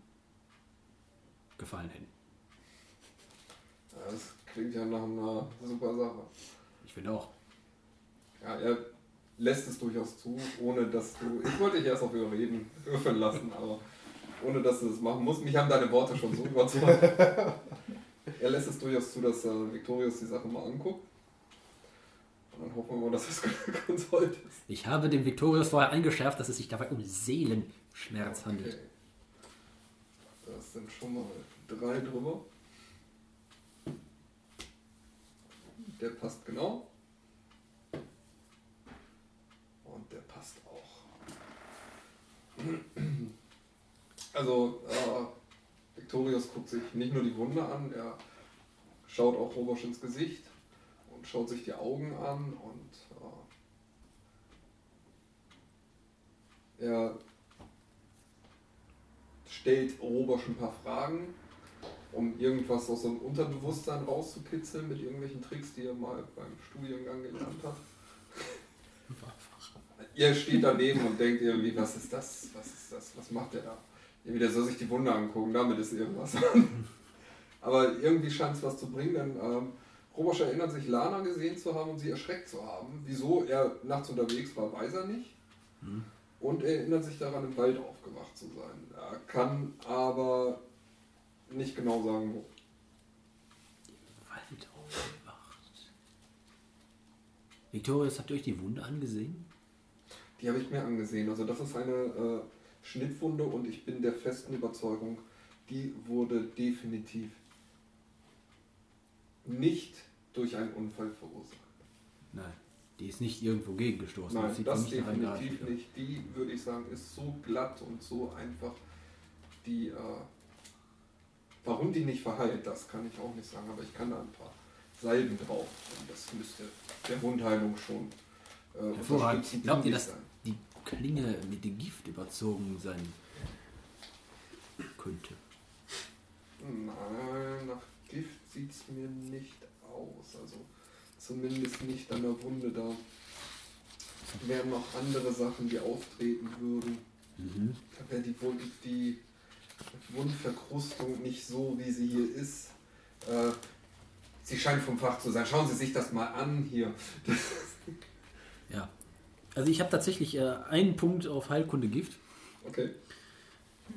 gefallen hätten. Das klingt ja nach einer super Sache. Ich finde auch. Ja, er lässt es durchaus zu, ohne dass du. Ich wollte dich erst auf überreden, würfeln lassen, aber ohne dass du das machen musst. Mich haben deine Worte schon so überzeugt. <laughs> er lässt es durchaus zu, dass äh, Victorius die Sache mal anguckt. Dann hoffen wir mal, dass es <laughs> ganz heute ist. Ich habe dem Victorius vorher eingeschärft, dass es sich dabei um Seelenschmerz handelt. Okay. Das sind schon mal drei drüber. der passt genau. Und der passt auch. <clears throat> Also, äh, Victorius guckt sich nicht nur die Wunde an, er schaut auch Robosch ins Gesicht und schaut sich die Augen an und äh, er stellt Robosch ein paar Fragen, um irgendwas aus seinem Unterbewusstsein rauszukitzeln mit irgendwelchen Tricks, die er mal beim Studiengang gelernt hat. Ihr <laughs> steht daneben und denkt irgendwie, was ist das? Was ist das? Was macht der da? Irgendwie, der soll sich die Wunde angucken, damit ist irgendwas. <laughs> Aber irgendwie scheint es was zu bringen, denn ähm, Robosch erinnert sich, Lana gesehen zu haben und sie erschreckt zu haben. Wieso er nachts unterwegs war, weiß er nicht. Und er erinnert sich daran, im Wald aufgewacht zu sein. Er kann aber nicht genau sagen, wo. Wald aufgewacht. Victorius, habt ihr euch die Wunde angesehen? Die habe ich mir angesehen. Also das ist eine äh, Schnittwunde und ich bin der festen Überzeugung, die wurde definitiv nicht durch einen Unfall verursacht. Nein. Die ist nicht irgendwo gegengestoßen. Nein, das einem definitiv nicht. Die, würde ich sagen, ist so glatt und so einfach. Die, äh, warum die nicht verheilt, das kann ich auch nicht sagen, aber ich kann da ein paar Salben drauf. Und das müsste der Wundheilung schon äh, Glaubt ihr, dass sein. die Klinge mit dem Gift überzogen sein könnte? Nein, nach Gift sieht es mir nicht aus. Also zumindest nicht an der Wunde. Da wären noch andere Sachen, die auftreten würden. Da wäre die, Wund, die Wundverkrustung nicht so, wie sie hier ist. Äh, sie scheint vom Fach zu sein. Schauen Sie sich das mal an hier. <laughs> Ja. Also ich habe tatsächlich äh, einen Punkt auf Heilkunde Gift. Okay.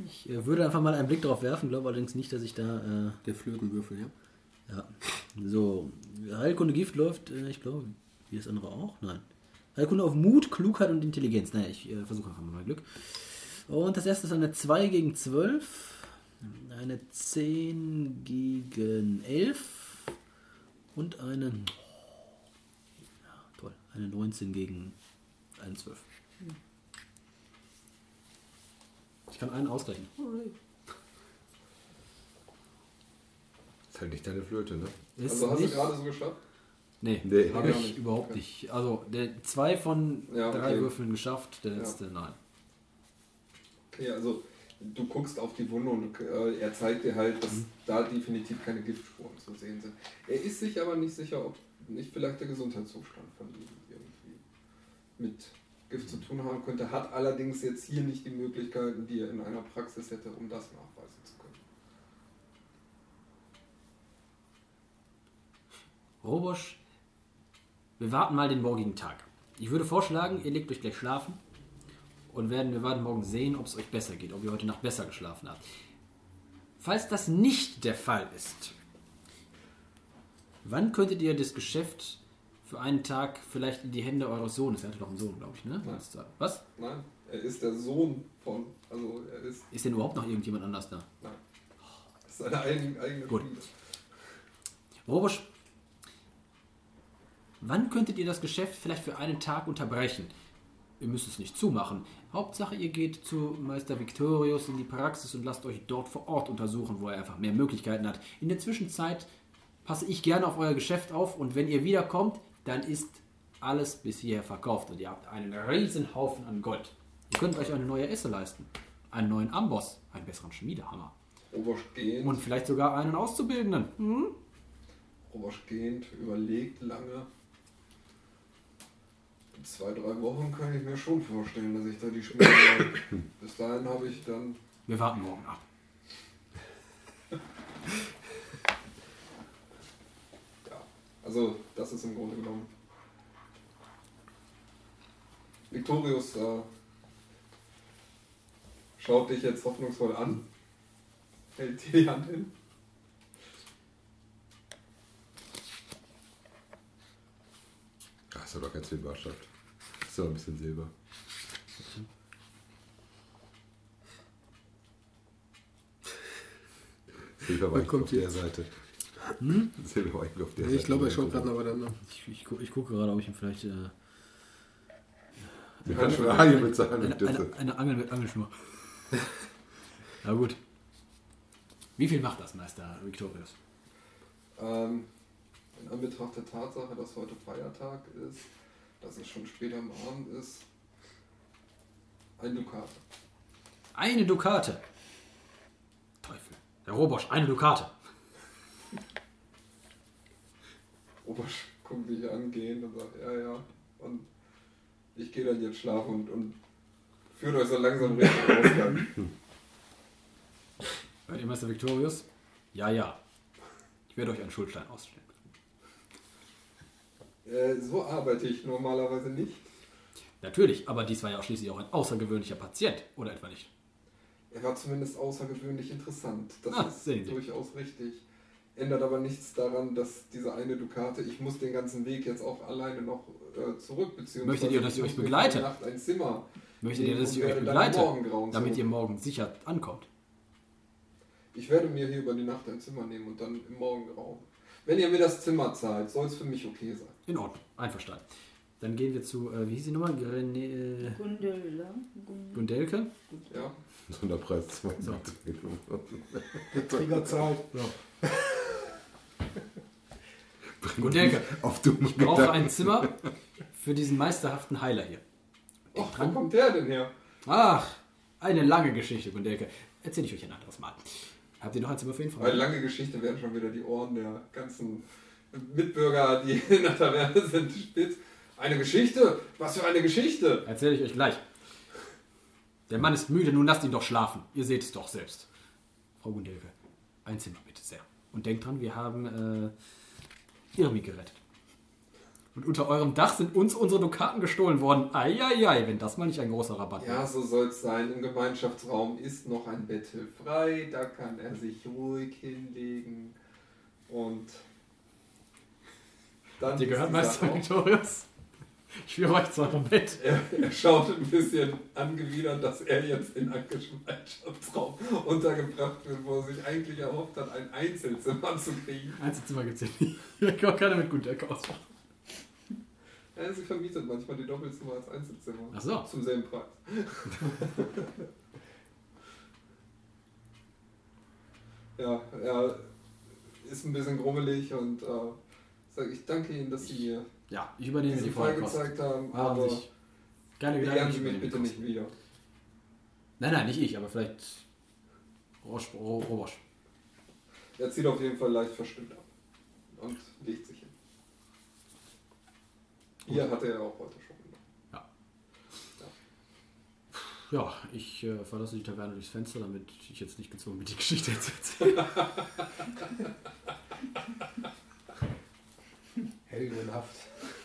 Ich äh, würde einfach mal einen Blick darauf werfen, glaube allerdings nicht, dass ich da. Äh, Der Flötenwürfel, ja. Ja. So. Heilkunde Gift läuft, äh, ich glaube, wie das andere auch. Nein. Heilkunde auf Mut, Klugheit und Intelligenz. Naja, ich äh, versuche einfach mal mein Glück. Und das erste ist eine 2 gegen 12. Eine 10 gegen 11. Und eine. Ja, toll. Eine 19 gegen eine 12. Ich kann einen ausgleichen. Ist halt nicht deine Flöte, ne? Ist Also hast du gerade so geschafft? Nee, Nee. habe Ja, ich nicht. überhaupt Okay. nicht. Also der zwei von Ja, drei okay. Würfeln geschafft, der letzte nein. Okay, also du guckst auf die Wunde und äh, er zeigt dir halt, dass da definitiv keine Giftspuren zu sehen sind. Er ist sich aber nicht sicher, ob nicht vielleicht der Gesundheitszustand von ihm irgendwie mit Gift zu tun haben könnte, hat allerdings jetzt hier nicht die Möglichkeiten, die er in einer Praxis hätte, um das nachweisen zu können. Robosch, wir warten mal den morgigen Tag. Ich würde vorschlagen, ihr legt euch gleich schlafen und werden wir werden morgen sehen, ob es euch besser geht, ob ihr heute Nacht besser geschlafen habt. Falls das nicht der Fall ist, wann könntet ihr das Geschäft für einen Tag vielleicht in die Hände eures Sohnes, er hatte doch einen Sohn, glaube ich, ne? Nein. Was? Nein, er ist der Sohn von, also er ist, Ist denn überhaupt noch irgendjemand anders da? nein, das ist seine eigene, eigene Gut. Robosch, wann könntet ihr das Geschäft vielleicht für einen Tag unterbrechen? Ihr müsst es nicht zumachen. Hauptsache, ihr geht zu Meister Victorius in die Praxis und lasst euch dort vor Ort untersuchen, wo er einfach mehr Möglichkeiten hat. In der Zwischenzeit passe ich gerne auf euer Geschäft auf und wenn ihr wiederkommt, dann ist alles bis hierher verkauft und ihr habt einen riesen Haufen an Gold. Ihr könnt euch eine neue Esse leisten, einen neuen Amboss, einen besseren Schmiedehammer Oberst gehend, und vielleicht sogar einen Auszubildenden. Hm? Oberst gehend, überlegt lange. In zwei, drei Wochen kann ich mir schon vorstellen, dass ich da die Schmiede habe. <coughs> Bis dahin habe ich dann Wir warten morgen ab. Ja, also das ist im Grunde genommen. Victorius äh, schaut dich jetzt hoffnungsvoll an, hält dir die Hand hin. Hast du doch ganz viel Barschaft. Doch ein bisschen Silber. Silber war ich kommt auf der? Seite. Silber White auf der Ich Seite. glaube, er schaut gerade noch weiter. Ich, ich, gu- ich gucke gerade, ob ich ihm vielleicht äh, Wir können schon bezahlen eine, eine, eine Angel mit Angelschnur. Na gut. Wie viel macht das, Meister Victorius? Ähm, in Anbetracht der Tatsache, dass heute Feiertag ist, dass es schon später am Abend ist, ein Dukat. Eine Dukate. Teufel. Der Robosch, eine Dukate. <laughs> Obersch guckt mich angehen und sagt, ja, ja. Und ich gehe dann jetzt schlafen und, und führt euch so langsam Richtung <laughs> Ausgang. Hört ihr, Meister Victorius? Ja, ja. Ich werde euch einen Schuldstein ausstellen. Äh, so arbeite ich normalerweise nicht. Natürlich, aber dies war ja auch schließlich auch ein außergewöhnlicher Patient, oder etwa nicht? Er war zumindest außergewöhnlich interessant. Das Ah, ist durchaus richtig. Ändert aber nichts daran, dass diese eine Dukate, ich muss den ganzen Weg jetzt auch alleine noch äh, zurück, beziehungsweise Möchtet ihr, dass ich euch begleite? die Nacht ein Zimmer. Möchtet ihr, dass ich euch begleite, damit ihr morgen sicher ankommt? Ich werde mir hier über die Nacht ein Zimmer nehmen und dann im Morgengrauen. Wenn ihr mir das Zimmer zahlt, soll es für mich okay sein. In Ordnung, einverstanden. Dann gehen wir zu, äh, wie hieß die Nummer? René, äh, Gundela. Gun- Gundelke? Ja? <laughs> Sonderpreis 2. So. <laughs> Träger zahlt. Gundelke, Auf dumme ich brauche ein Zimmer für diesen meisterhaften Heiler hier. Ach, wo kommt der denn her? Ach, eine lange Geschichte, Gundelke. Erzähle ich euch ein anderes Mal. Habt ihr noch ein Zimmer für ihn? Frau? Weil lange Geschichte werden schon wieder die Ohren der ganzen Mitbürger, die <laughs> in der Taverne sind, spitz. Eine Geschichte? Was für eine Geschichte? Erzähle ich euch gleich. Der Mann ist müde, nun lasst ihn doch schlafen. Ihr seht es doch selbst. Frau Gundelke, ein Zimmer bitte sehr. Und denkt dran, wir haben äh, Irmi gerettet. Und unter eurem Dach sind uns unsere Dukaten gestohlen worden. Eieiei, wenn das mal nicht ein großer Rabatt Ja, war. so soll es sein. Im Gemeinschaftsraum ist noch ein Bett frei. Da kann er sich ruhig hinlegen. Und dann ist gehört, Meister Victorius? Ich führe euch zu eurem Bett. Er, er schaut ein bisschen angewidert, dass er jetzt in einen Gemeinschaftsraum untergebracht wird, wo er sich eigentlich erhofft hat, ein Einzelzimmer zu kriegen. Einzelzimmer gibt es hier nicht. <laughs> Hier kann keiner mit Gundelke ausmachen. Ja, sie vermietet manchmal die Doppelzimmer als Einzelzimmer. Ach so. Zum selben Preis. <laughs> <laughs> ja, er ist ein bisschen grummelig und äh, sagt, ich danke Ihnen, dass Sie mir Ja, ich übernehme die diesen Fall Vollkost. gezeigt haben, aber keine beehren. Sie ich mich bitte die nicht Kosten. wieder. Nein, nein, nicht ich, aber vielleicht Robosch. Er zieht auf jeden Fall leicht verstimmt ab und legt sich hin. Hier hatte er auch heute schon gemacht. Ja, ich äh, verlasse die Taverne durchs Fenster, damit ich jetzt nicht gezwungen bin, die Geschichte zu erzählen. <laughs> <laughs> Heldenhaft.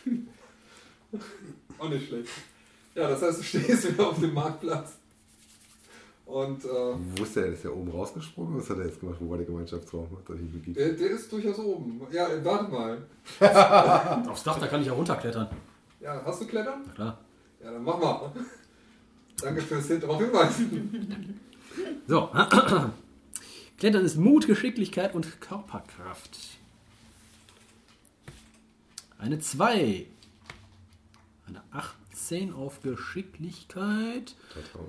<laughs> Auch nicht schlecht. Ja, das heißt, du stehst wieder auf dem Marktplatz. Und äh, Wusste er, ist ja oben rausgesprungen? Was hat er jetzt gemacht? Wo war der Gemeinschaftsraum? Er der, der ist durchaus oben. Ja, äh, warte mal. <laughs> Aufs Dach, da kann ich ja runterklettern. Ja, hast du Klettern? Na klar. Ja, dann mach mal. Danke fürs Hin- darauf hinweisen. So. <clears throat> Klettern ist Mut, Geschicklichkeit und Körperkraft. Eine 2. Eine 18 auf Geschicklichkeit.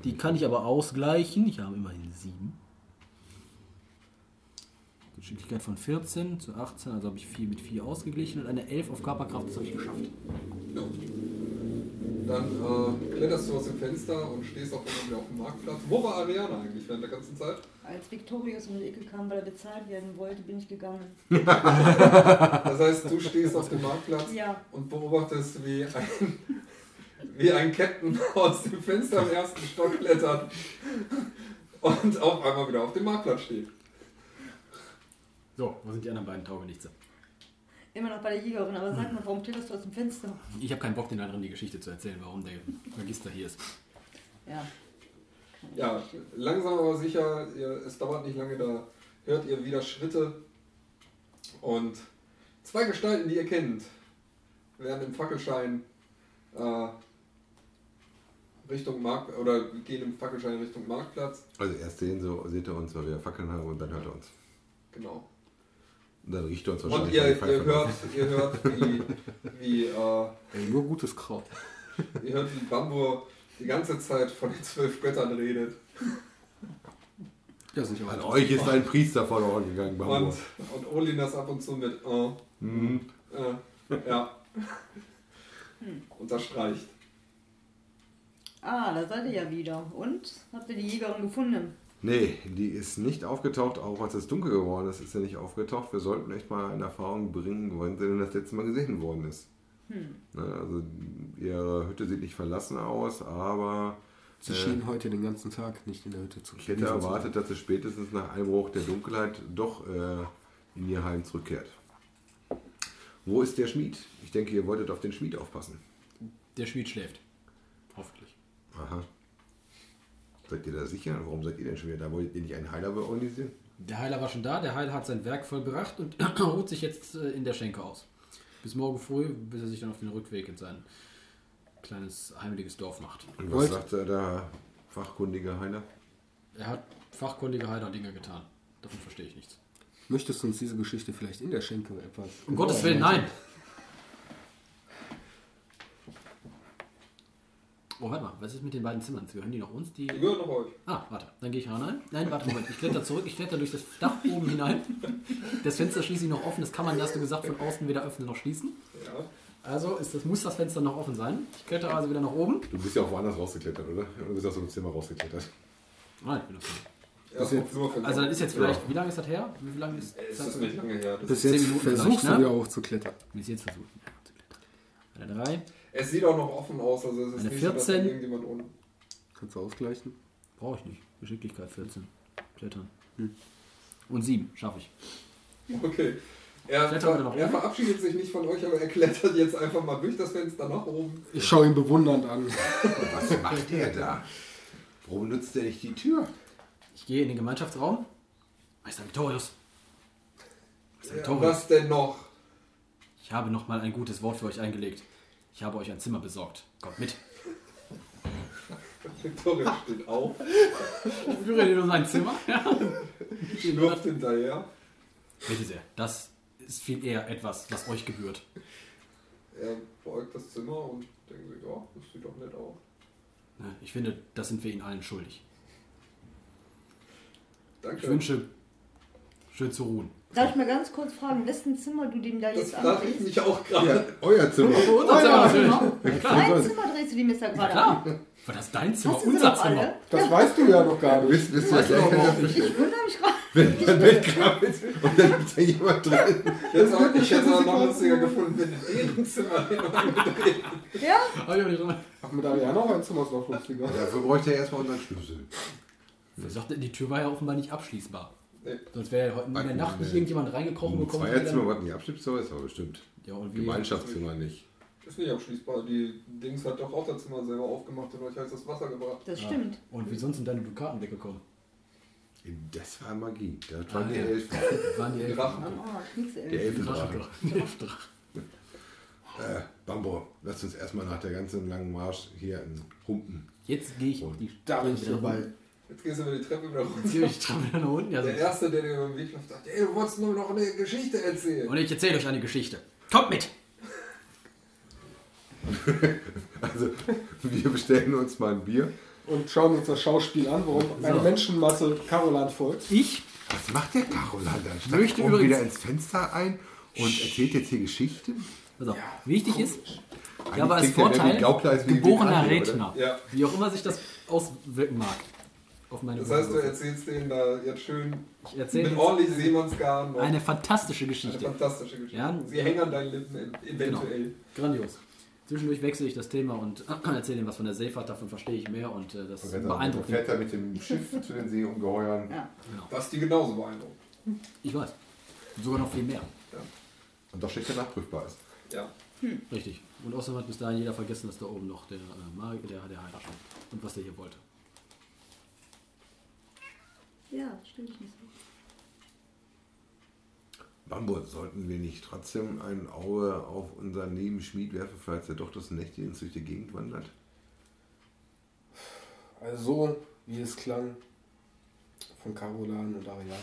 Die kann ich aber ausgleichen. Ich habe immerhin 7. Geschicklichkeit von 14 zu 18, also habe ich 4 mit 4 ausgeglichen. Und eine 11 auf Körperkraft, das habe ich geschafft. Dann äh, kletterst du aus dem Fenster und stehst auch immer wieder auf dem Marktplatz. Wo war Ariana eigentlich während der ganzen Zeit? Als Victorius um die Ecke kam, weil er bezahlt werden wollte, bin ich gegangen. Das heißt, du stehst auf dem Marktplatz Ja, und beobachtest, wie ein, wie ein Captain aus dem Fenster im ersten Stock klettert und auf einmal wieder auf dem Marktplatz steht. So, wo sind die anderen beiden Taugenichtse? Immer noch bei der Jägerin. Aber sag mal, warum kletterst du aus dem Fenster? Ich habe keinen Bock, den anderen die Geschichte zu erzählen, warum der Magister hier ist. Ja. Ja, langsam aber sicher, es dauert nicht lange, da hört ihr wieder Schritte und zwei Gestalten, die ihr kennt, werden im Fackelschein äh, Richtung Markt oder gehen im Fackelschein Richtung Marktplatz. Also erst sehen so, seht ihr uns, weil wir Fackeln haben und dann hört er uns. Genau. Und dann riecht er uns Und wahrscheinlich ihr, mal die ihr Pfeife hört, ihr hört, wie, wie, äh, Ey, nur gutes Kraut. <laughs> ihr hört, wie Bambur die ganze Zeit von den zwölf Göttern redet. Ja, sicher. An euch ist ein Priester verloren gegangen, Und, Bambur. und Olin das ab und zu mit äh, Mhm. äh, ja. Unterstreicht. Ah, da seid ihr ja wieder. Und? Habt ihr die Jägerin gefunden? Nee, die ist nicht aufgetaucht, auch als es dunkel geworden ist, ist sie nicht aufgetaucht. Wir sollten echt mal in Erfahrung bringen, wann sie denn das letzte Mal gesehen worden ist. Hm. Ne, also ihre Hütte sieht nicht verlassen aus, aber Sie Äh, schien heute den ganzen Tag nicht in der Hütte zu ich hätte erwartet, dass sie spätestens nach Einbruch der Dunkelheit doch äh, in ihr Heim zurückkehrt. Wo ist der Schmied? Ich denke, ihr wolltet auf den Schmied aufpassen. Der Schmied schläft. Hoffentlich. Aha. Seid ihr da sicher? Warum seid ihr denn schon wieder da? Wollt ihr nicht einen Heiler organisieren? Der Heiler war schon da, der Heiler hat sein Werk vollbracht und <clears throat> ruht sich jetzt äh, in der Schenke aus. Bis morgen früh, bis er sich dann auf den Rückweg in sein kleines heimliches Dorf macht. Und Wollt- was sagt äh, der fachkundige Heiler? Er hat fachkundige Heiler Dinge getan. Davon verstehe ich nichts. Möchtest du uns diese Geschichte vielleicht in der Schenke etwas... Um Gottes Willen, nein! Oh, warte mal, was ist mit den beiden Zimmern? Gehören die noch uns? Die... Die gehören noch euch. Ah, warte, dann gehe ich hinein. Nein, warte, Moment, ich kletter zurück, ich kletter durch das Dach oben hinein. Das Fenster schließe ich noch offen, das kann man, hast du gesagt, von außen weder öffnen noch schließen. Ja. Also ist das, muss das Fenster noch offen sein. Ich klettere also wieder nach oben. Du bist ja auch woanders rausgeklettert, oder? Du bist aus dem Zimmer rausgeklettert. Nein, ich bin so. Auf Flur Also das ist jetzt vielleicht, wie lange ist das her? Wie lange ist Es ist nicht lange her. Das Bis jetzt Minuten versuchst vielleicht, du ne? wieder hochzuklettern. Es jetzt versucht. Ja, zu klettern. Eine 3. Es sieht auch noch offen aus, also es ist Eine nicht so, dass da 14. irgendjemand unten. Kannst du ausgleichen? Brauche ich nicht. Geschicklichkeit 14. Klettern. Hm. Und 7 schaffe ich. Okay. Er, nach er verabschiedet sich nicht von euch, aber er klettert jetzt einfach mal durch das Fenster nach oben. Ich schaue ihn bewundernd an. <laughs> Was macht der da? Warum nutzt der nicht die Tür? Ich gehe in den Gemeinschaftsraum. Meister Victorius. Meister Ja, Victorius. was denn noch? Ich habe noch mal ein gutes Wort für euch eingelegt. Ich habe euch ein Zimmer besorgt. Kommt mit. <laughs> Victoria steht auf, <laughs> Ich führe dir nur sein Zimmer. schlürft hinterher. Bitte sehr. Das ist viel eher etwas, was euch gebührt. Er beugt das Zimmer und denkt sich, ja, das sieht doch nett aus. Ich finde, das sind wir ihnen allen schuldig. Danke. Ich wünsche, schön zu ruhen. Darf ich mal ganz kurz fragen, wessen Zimmer du dem da das jetzt frage ich mich auch gerade. Ja, euer Zimmer. Unser Zimmer natürlich. Mein Zimmer drehst du dem jetzt da gerade an. War das dein Zimmer? Hast du sie Unser Zimmer. alle? Das weißt du ja noch gar nicht. Wisst, wisst ihr der nicht. Ich wundere mich gerade. wenn der wegkrabbelt und dann ist da jemand drin. Jetzt aber, ich hätte es aber noch lustiger gefunden, wenn in deren Zimmer hin und umgedreht. Ja? Hab ich auch nicht dran. Ach, mit Ariana auch ein Zimmer ist noch lustiger. Dafür bräuchte er erstmal unseren Schlüssel. Wer sagte, die Tür war ja offenbar nicht abschließbar. Nee. Sonst wäre ja heute in der Nacht nicht irgendjemand reingekommen Ein gekommen. Zweierzimmer, was nicht Abschnittszimmer ist, aber bestimmt. Ja, und wie? Gemeinschaftszimmer nicht. Ist nicht abschließbar. Die Dings hat doch auch das Zimmer selber aufgemacht und euch heißes Wasser gebracht. Das Ja. stimmt. Und wie sonst sind deine Dukaten weggekommen? Das war Magie. Das waren Ah, die ja. Elfen. <laughs> Das waren die Elfen. Drachen. Nix Der. Die Elfendrachen. <laughs> Äh, Bambo, lass uns erstmal nach der ganzen langen Marsch hier in Humpen. Jetzt gehe ich auf die Da bin ich dabei. Jetzt gehst du über die Treppe wieder runter. ich Treppe wieder nach unten. Ja, Der Erste, der dir über den Weg läuft, sagt, ey, du wolltest nur noch eine Geschichte erzählen. Und ich erzähle euch eine Geschichte. Kommt mit! <laughs> Also, wir bestellen uns mal ein Bier. Und schauen uns das Schauspiel an, warum eine So. Menschenmasse Carolan folgt. Ich Was macht der Carolan da? Steigt Möchte übrigens- wieder ins Fenster ein und erzählt jetzt hier Geschichten? Also, wichtig ist, Eigentlich ich habe als Vorteil, geborener? Redner. Ja. Wie auch immer sich das auswirken mag. Auf meine Das heißt, du erzählst denen da jetzt schön Ich erzähle mit ordentlich Seemannsgarn eine fantastische eine Geschichte. fantastische Geschichte. Ja. Sie hängen an deinen Lippen ev- eventuell. Grandios. Zwischendurch wechsle ich das Thema und <clears throat> erzähle ihm was von der Seefahrt, davon verstehe ich mehr und äh, das Und beeindruckt fährt mich. er mit dem Schiff zu den Seeungeheuern. Ja. Was die genauso beeindruckt. Ich weiß. Sogar noch viel mehr. Und doch steht er nachprüfbar ist. Ja. Richtig. Und außerdem hat bis dahin jeder vergessen, dass da oben noch der äh, Magier, der, der Heiler stand. Und was der hier wollte. Ja, stimmt nicht so. Bambo, sollten wir nicht trotzdem ein Auge auf unseren Nebenschmied werfen, falls er doch das Nächtchen durch die Gegend wandert? Also so, wie es klang von Carolan und Ariana,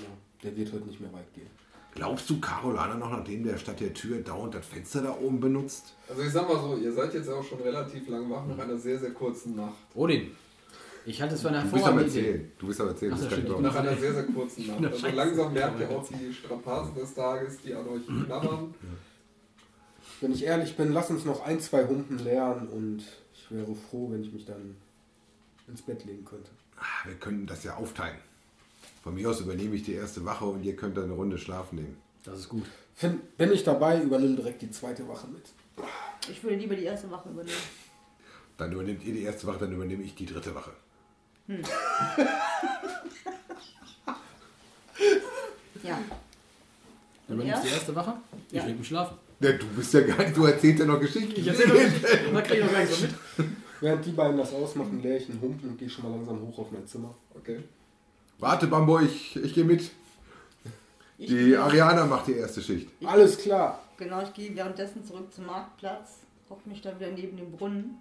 der wird heute nicht mehr weit gehen. Glaubst du, Carolana noch, nachdem der statt der Tür dauernd das Fenster da oben benutzt? Also ich sag mal so, ihr seid jetzt auch schon relativ lang wach nach einer sehr, sehr kurzen Nacht. Odin, ich halte es für eine Du bist am hervorragende. Erzählen. Du bist am Erzählen. Das kann Nach einer sehr, sehr kurzen <laughs> Nacht. Na, Also langsam merkt ihr auch die Strapazen des Tages, die an euch knabbern. Wenn ich ehrlich bin, lass uns noch ein, zwei Humpen lernen und ich wäre froh, wenn ich mich dann ins Bett legen könnte. Ah, Wir können das ja aufteilen. Von mir aus übernehme ich die erste Wache und ihr könnt dann eine Runde schlafen nehmen. Das ist gut. Wenn, wenn ich dabei, übernimm direkt die zweite Wache mit. Ich würde lieber die erste Wache übernehmen. Dann übernehmt ihr die erste Wache, dann übernehme ich die dritte Wache. Ja. Du übernimmst Ja? die erste Wache? Ich Ja. leg mich schlafen. Ja, du bist ja gar nicht, du erzählst ja noch Geschichten. Ich erzähl doch nicht. Man <laughs> kriegt doch gar nichts so mit. Während die beiden das ausmachen, leere ich einen Humpen und gehe schon mal langsam hoch auf mein Zimmer. Okay. Warte, Bambo, ich, ich gehe mit. Ich Die Ariana macht die erste Schicht. Alles klar. Genau, ich gehe währenddessen zurück zum Marktplatz, hocke mich da wieder neben dem Brunnen,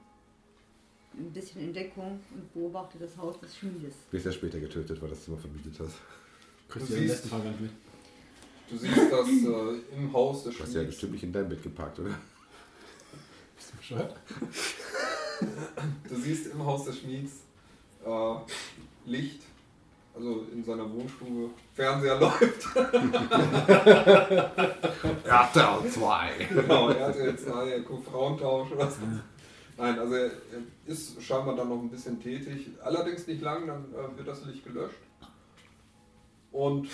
ein bisschen in Deckung und beobachte das Haus des Schmiedes. Bis er später getötet, weil das Zimmer vermietet hast. Kriegst Du siehst-. Du siehst, dass äh, im Haus des Du hast ja bestimmt nicht in dein Bett geparkt, oder? Bist du bescheuert? Du siehst im Haus des Schmieds äh, Licht, also in seiner Wohnstube. Fernseher <laughs> läuft. RTL 2. genau, er hat er guckt Frauentausch oder so. Nein, also er, ist scheinbar dann noch ein bisschen tätig. Allerdings nicht lang, dann äh, wird das Licht gelöscht. Und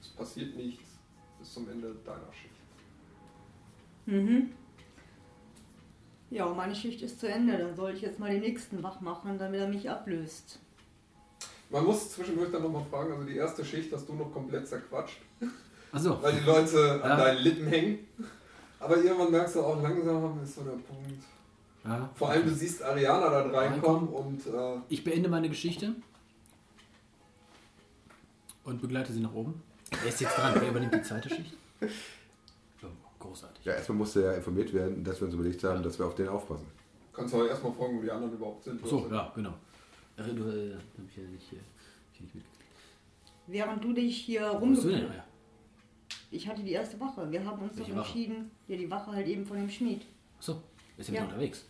es passiert nichts bis zum Ende deiner Schicht. Mhm. Ja, meine Schicht ist zu Ende. Dann soll ich jetzt mal den nächsten wach machen, damit er mich ablöst. Man muss zwischendurch dann nochmal fragen, also die erste Schicht hast du noch komplett zerquatscht, Achso. weil die Leute an Ja. deinen Lippen hängen. Aber irgendwann merkst du auch langsam ist so der Punkt. Ja. Vor allem du siehst Ariana dann reinkommen und äh, Ich beende meine Geschichte und begleite sie nach oben. Wer ist jetzt dran? Wer übernimmt die zweite Schicht? <laughs> Großartig. Ja, erstmal musste ja informiert werden, dass wir uns überlegt haben, dass wir auf den aufpassen. kannst du aber erstmal fragen, wo die anderen überhaupt sind. Ach so, ja, genau. Du, äh, hab ich ja nicht, äh, hab ich nicht mitgekriegt. Während du dich hier Wo bist du denn? rumgepult... Ah, ja. Ich hatte die erste Wache. Wir haben uns Welche doch Wache? entschieden, ja, die Wache halt eben von dem Schmied. Achso, ist er Ja. wieder unterwegs?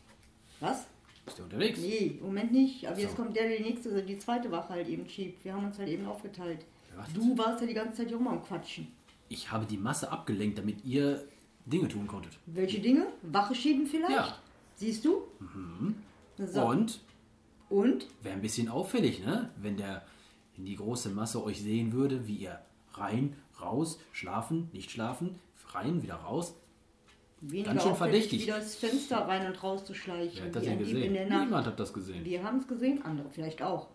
Was? Ist er unterwegs? Nee, im Moment nicht. Aber So. jetzt kommt der, der die nächste, also die zweite Wache halt eben schiebt. Wir haben uns halt eben aufgeteilt. Wartet? Du warst ja die ganze Zeit hier rum am Quatschen. Ich habe die Masse abgelenkt, damit ihr Dinge tun konntet. Welche Dinge? Wache schieben vielleicht? Ja. Siehst du? So. Und Und? wäre ein bisschen auffällig, ne? Wenn der in die große Masse euch sehen würde, wie ihr rein, raus, schlafen, nicht schlafen, rein, wieder raus. Weniger Ganz schön verdächtig. Wieder das Fenster rein und raus zu schleichen. Wer hat das denn gesehen? Niemand hat das gesehen. Wir haben es gesehen, andere vielleicht auch.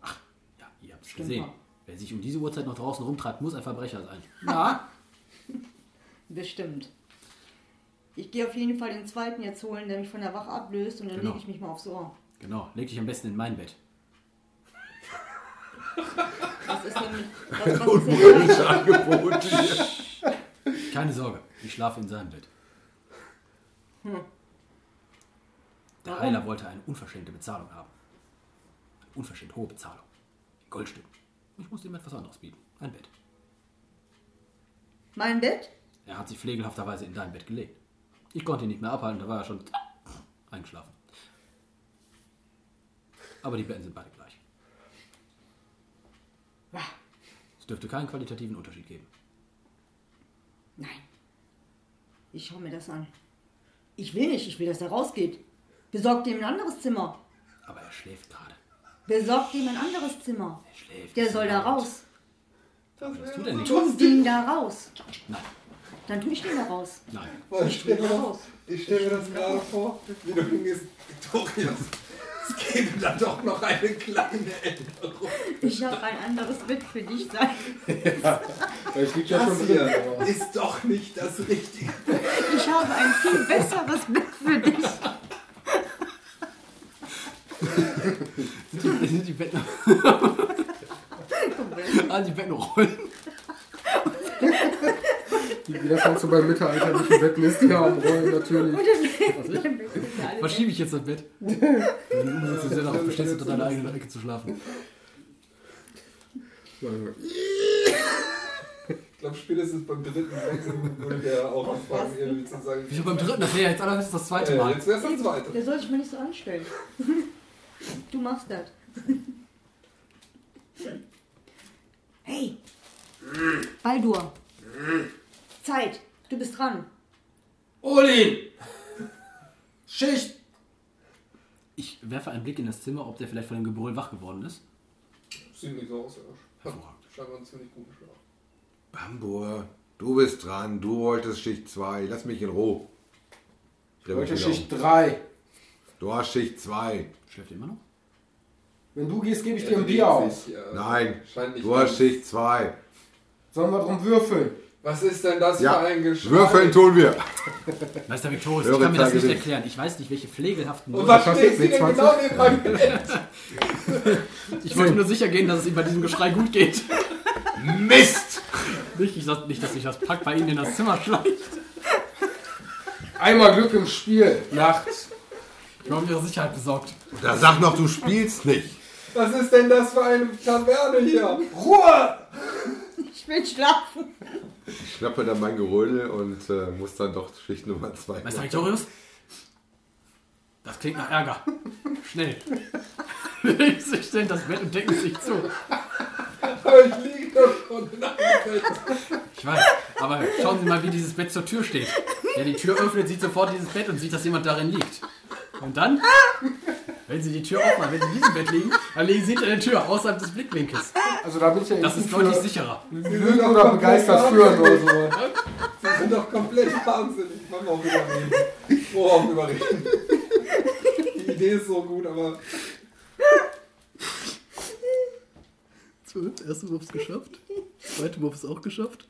Ja, ihr habt es gesehen. mal. Wer sich um diese Uhrzeit noch draußen rumtreibt, muss ein Verbrecher sein. <laughs> Ja, Bestimmt. Ich gehe auf jeden Fall den zweiten jetzt holen, der mich von der Wache ablöst und dann Genau. lege ich mich mal aufs Ohr. genau. Leg dich am besten in mein Bett. Was ist denn mit. Was, was ist denn mit Angebot Keine Sorge, ich schlafe in seinem Bett. Der Warum? Heiler wollte eine unverschämte Bezahlung haben. Eine unverschämt hohe Bezahlung. In Goldstücken. Ich musste ihm etwas anderes bieten. Ein Bett. mein Bett? Er hat sich pflegelhafterweise in dein Bett gelegt. Ich konnte ihn nicht mehr abhalten, da war er schon eingeschlafen. Aber die Betten sind beide gleich. Es dürfte keinen qualitativen Unterschied geben. Nein. Ich schaue mir das an. Ich will nicht, ich will, dass er rausgeht. Besorgt ihm ein anderes Zimmer. Aber er schläft gerade. Besorgt ihm ein anderes Zimmer. Er schläft. Der soll da raus. Das Was wäre tut er nicht? Tun Sie ihn da raus. Nein, Dann tue ich den da raus. nein. Weil ich stelle mir, das- ich stell mir das gerade vor, wie du hingehst, Victorias. Es gäbe da doch noch eine kleine Änderung. Ich habe ein anderes Bett für dich sein. Weil ich lieg ja schon Das drin. hier ist doch nicht das Richtige. Ich habe ein viel besseres Bett für dich. Sind die Betten. <laughs> ah, die Betten rollen. <laughs> wie das halt so bei mittelalterlichen Betten ist, die haben Rollen natürlich. Was schiebe ich jetzt das Bett? Wenn du ist ja darauf bestehst, unter deiner eigenen Ecke zu schlafen. glaube, spätestens beim dritten Wechsel würde der auch anfangen, irgendwie zu sagen. Wieso beim dritten? Das wäre ja jetzt allerhöchstens das zweite Äh, Mal. jetzt wär's das zweite. Der soll sich mal nicht so anstellen. Du machst das. Hey! Baldur! Zeit! Du bist dran. Olin! Schicht! Ich werfe einen Blick in das Zimmer, ob der vielleicht von dem Gebrüll wach geworden ist. Sieht nicht so aus, ja. Hervorragend. Scheinbar einen ziemlich guten Schlaf. Bambur, du bist dran. Du wolltest Schicht 2. Lass mich in Ruhe. Ich um. Schicht 3. Du hast Schicht 2. Schläft immer noch? Wenn du gehst, gebe ich dir Er ein Bier aus. sich, äh, Nein, Scheint nicht du hast Schicht 2. Sollen wir drum würfeln? Was ist denn das Ja, für ein Geschrei? Würfeln tun wir. Meister Victorius, ich kann mir das nicht erklären. Ich weiß nicht, welche pflegelhaften... Und was steht denn 20? genau neben meinem Bett? <laughs> Ich wollte nur sicher gehen, dass es ihm bei diesem Geschrei gut geht. Mist! Nicht, ich sag- nicht dass sich das Pack bei Ihnen in das Zimmer schleicht. Einmal Glück im Spiel. Nachts. Ich war um Ihre Sicherheit besorgt. Da sag noch, du spielst nicht. Was ist denn das für eine Taverne hier? Ruhe! Ich will schlafen. Ich schnappe dann mein Gerödel und äh, muss dann doch Schicht Nummer 2. Meister Victorius? Das klingt nach Ärger. Schnell. <laughs> Sie sich in das Bett und decken sich zu. Aber ich liege Ich weiß, aber schauen Sie mal, wie dieses Bett zur Tür steht. Wer die Tür öffnet, sieht sofort dieses Bett und sieht, dass jemand darin liegt. Und dann, wenn Sie die Tür aufmachen, wenn Sie in diesem Bett liegen, dann liegen Sie hinter der Tür, außerhalb des Blickwinkels. Also da bin ich ja Das ist deutlich sicherer. Lügen oder begeistert führen oder so. Sie sind doch komplett wahnsinnig. Wollen wir auch überreden. Worauf überreden? Die Idee ist so gut, aber Zwölf, erster Wurf ist geschafft. Zweiter Wurf ist auch geschafft.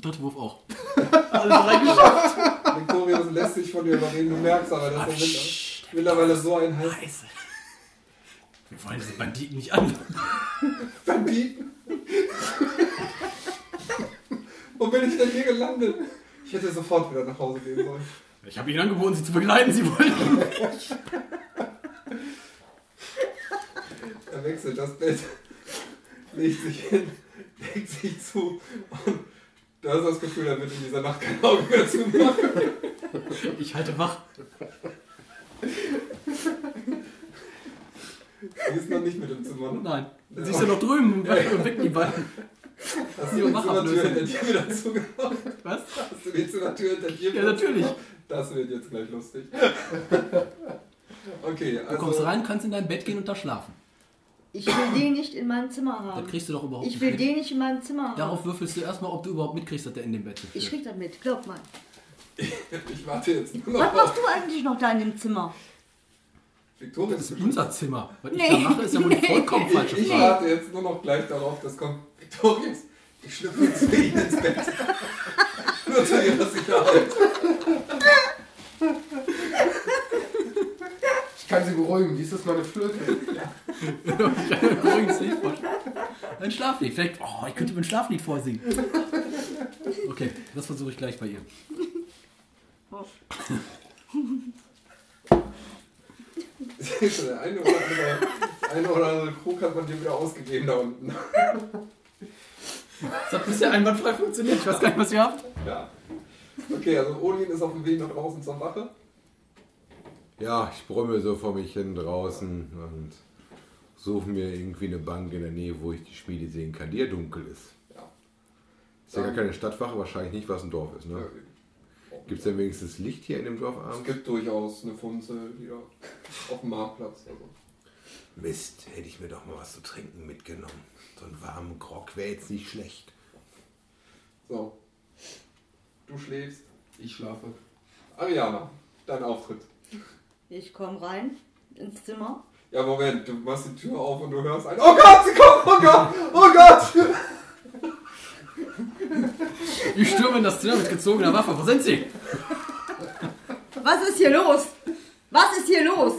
Dritter Wurf auch. <laughs> Alle drei geschafft. Victorius lässt sich von dir überreden. Du merkst aber, dass er mittler- mittlerweile so ein Hals Scheiße. Wir wollen diese Banditen nicht an. <laughs> Banditen. Wo bin ich denn hier gelandet? Ich hätte sofort wieder nach Hause gehen sollen. Ich habe Ihnen angeboten, Sie zu begleiten. Sie wollten. <laughs> Er wechselt das Bett, legt sich hin, legt sich zu und du hast das Gefühl, er wird in dieser Nacht kein Auge mehr zumachen. Ich halte wach. Die ist noch nicht mit im Zimmer. Ne? Nein. Sie ist ja noch drüben und wecken die beiden. Hast du die Zimmertür hinter dir wieder zugemacht? Was? Hast du die Zimmertür hinter dir Ja, wieder natürlich. Das wird jetzt gleich lustig. <laughs> Okay, Du kommst also rein, kannst in dein Bett gehen und da schlafen. Ich will den nicht in meinem Zimmer Das haben. kriegst du doch überhaupt Ich will nicht. den nicht in meinem Zimmer haben. Darauf würfelst du erstmal, ob du überhaupt mitkriegst, dass der in dem Bett Ich ist. krieg das mit, glaub mal. <laughs> ich warte jetzt nur Was noch auf machst du eigentlich noch da in dem Zimmer? Victoria. Das ist unser Zimmer. Was ich Nee. da mache, ist ja wohl die vollkommen falsche Ich Frage. warte jetzt nur noch gleich darauf, dass kommt Victorius. Ich schlüpfe zu Ihnen ins Bett. <laughs> Nur zu Ihrer Sicherheit. <laughs> Ich kann sie beruhigen. Dies ist meine Flöte. <laughs> Übrigens nicht vorstellen. Ein Schlaflied. Vielleicht, oh, ich könnte mir ein Schlaflied vorsingen. Okay, das versuche ich gleich bei ihr. Eine oder andere, der eine oder andere Krug hat man dir wieder ausgegeben da unten. Das hat bisher einwandfrei funktioniert. Ich weiß gar nicht, was ihr habt. Ja. Okay, also Odin ist auf dem Weg nach draußen zur Wache. Ja, ich brumme so vor mich hin draußen und suche mir irgendwie eine Bank in der Nähe, wo ich die Schmiede sehen kann, die ja dunkel ist. Ja. Ist ja gar keine Stadtwache, wahrscheinlich nicht, was ein Dorf ist. Ne? Gibt es denn wenigstens Licht hier in dem Dorf Es abends? gibt durchaus eine Funze wieder <laughs> auf dem Marktplatz. Also. Mist, hätte ich mir doch mal was zu trinken mitgenommen. So einen warmen Grog wäre jetzt nicht schlecht. So. Du schläfst. Ich schlafe. Ariana, dein Auftritt. Ich komme rein ins Zimmer. Ja, Moment, du machst die Tür auf und du hörst ein Oh Gott, sie kommt! Oh Gott! Oh Gott! Ich stürme in das Zimmer mit gezogener Waffe. Wo sind sie? Was ist hier los? Was ist hier los?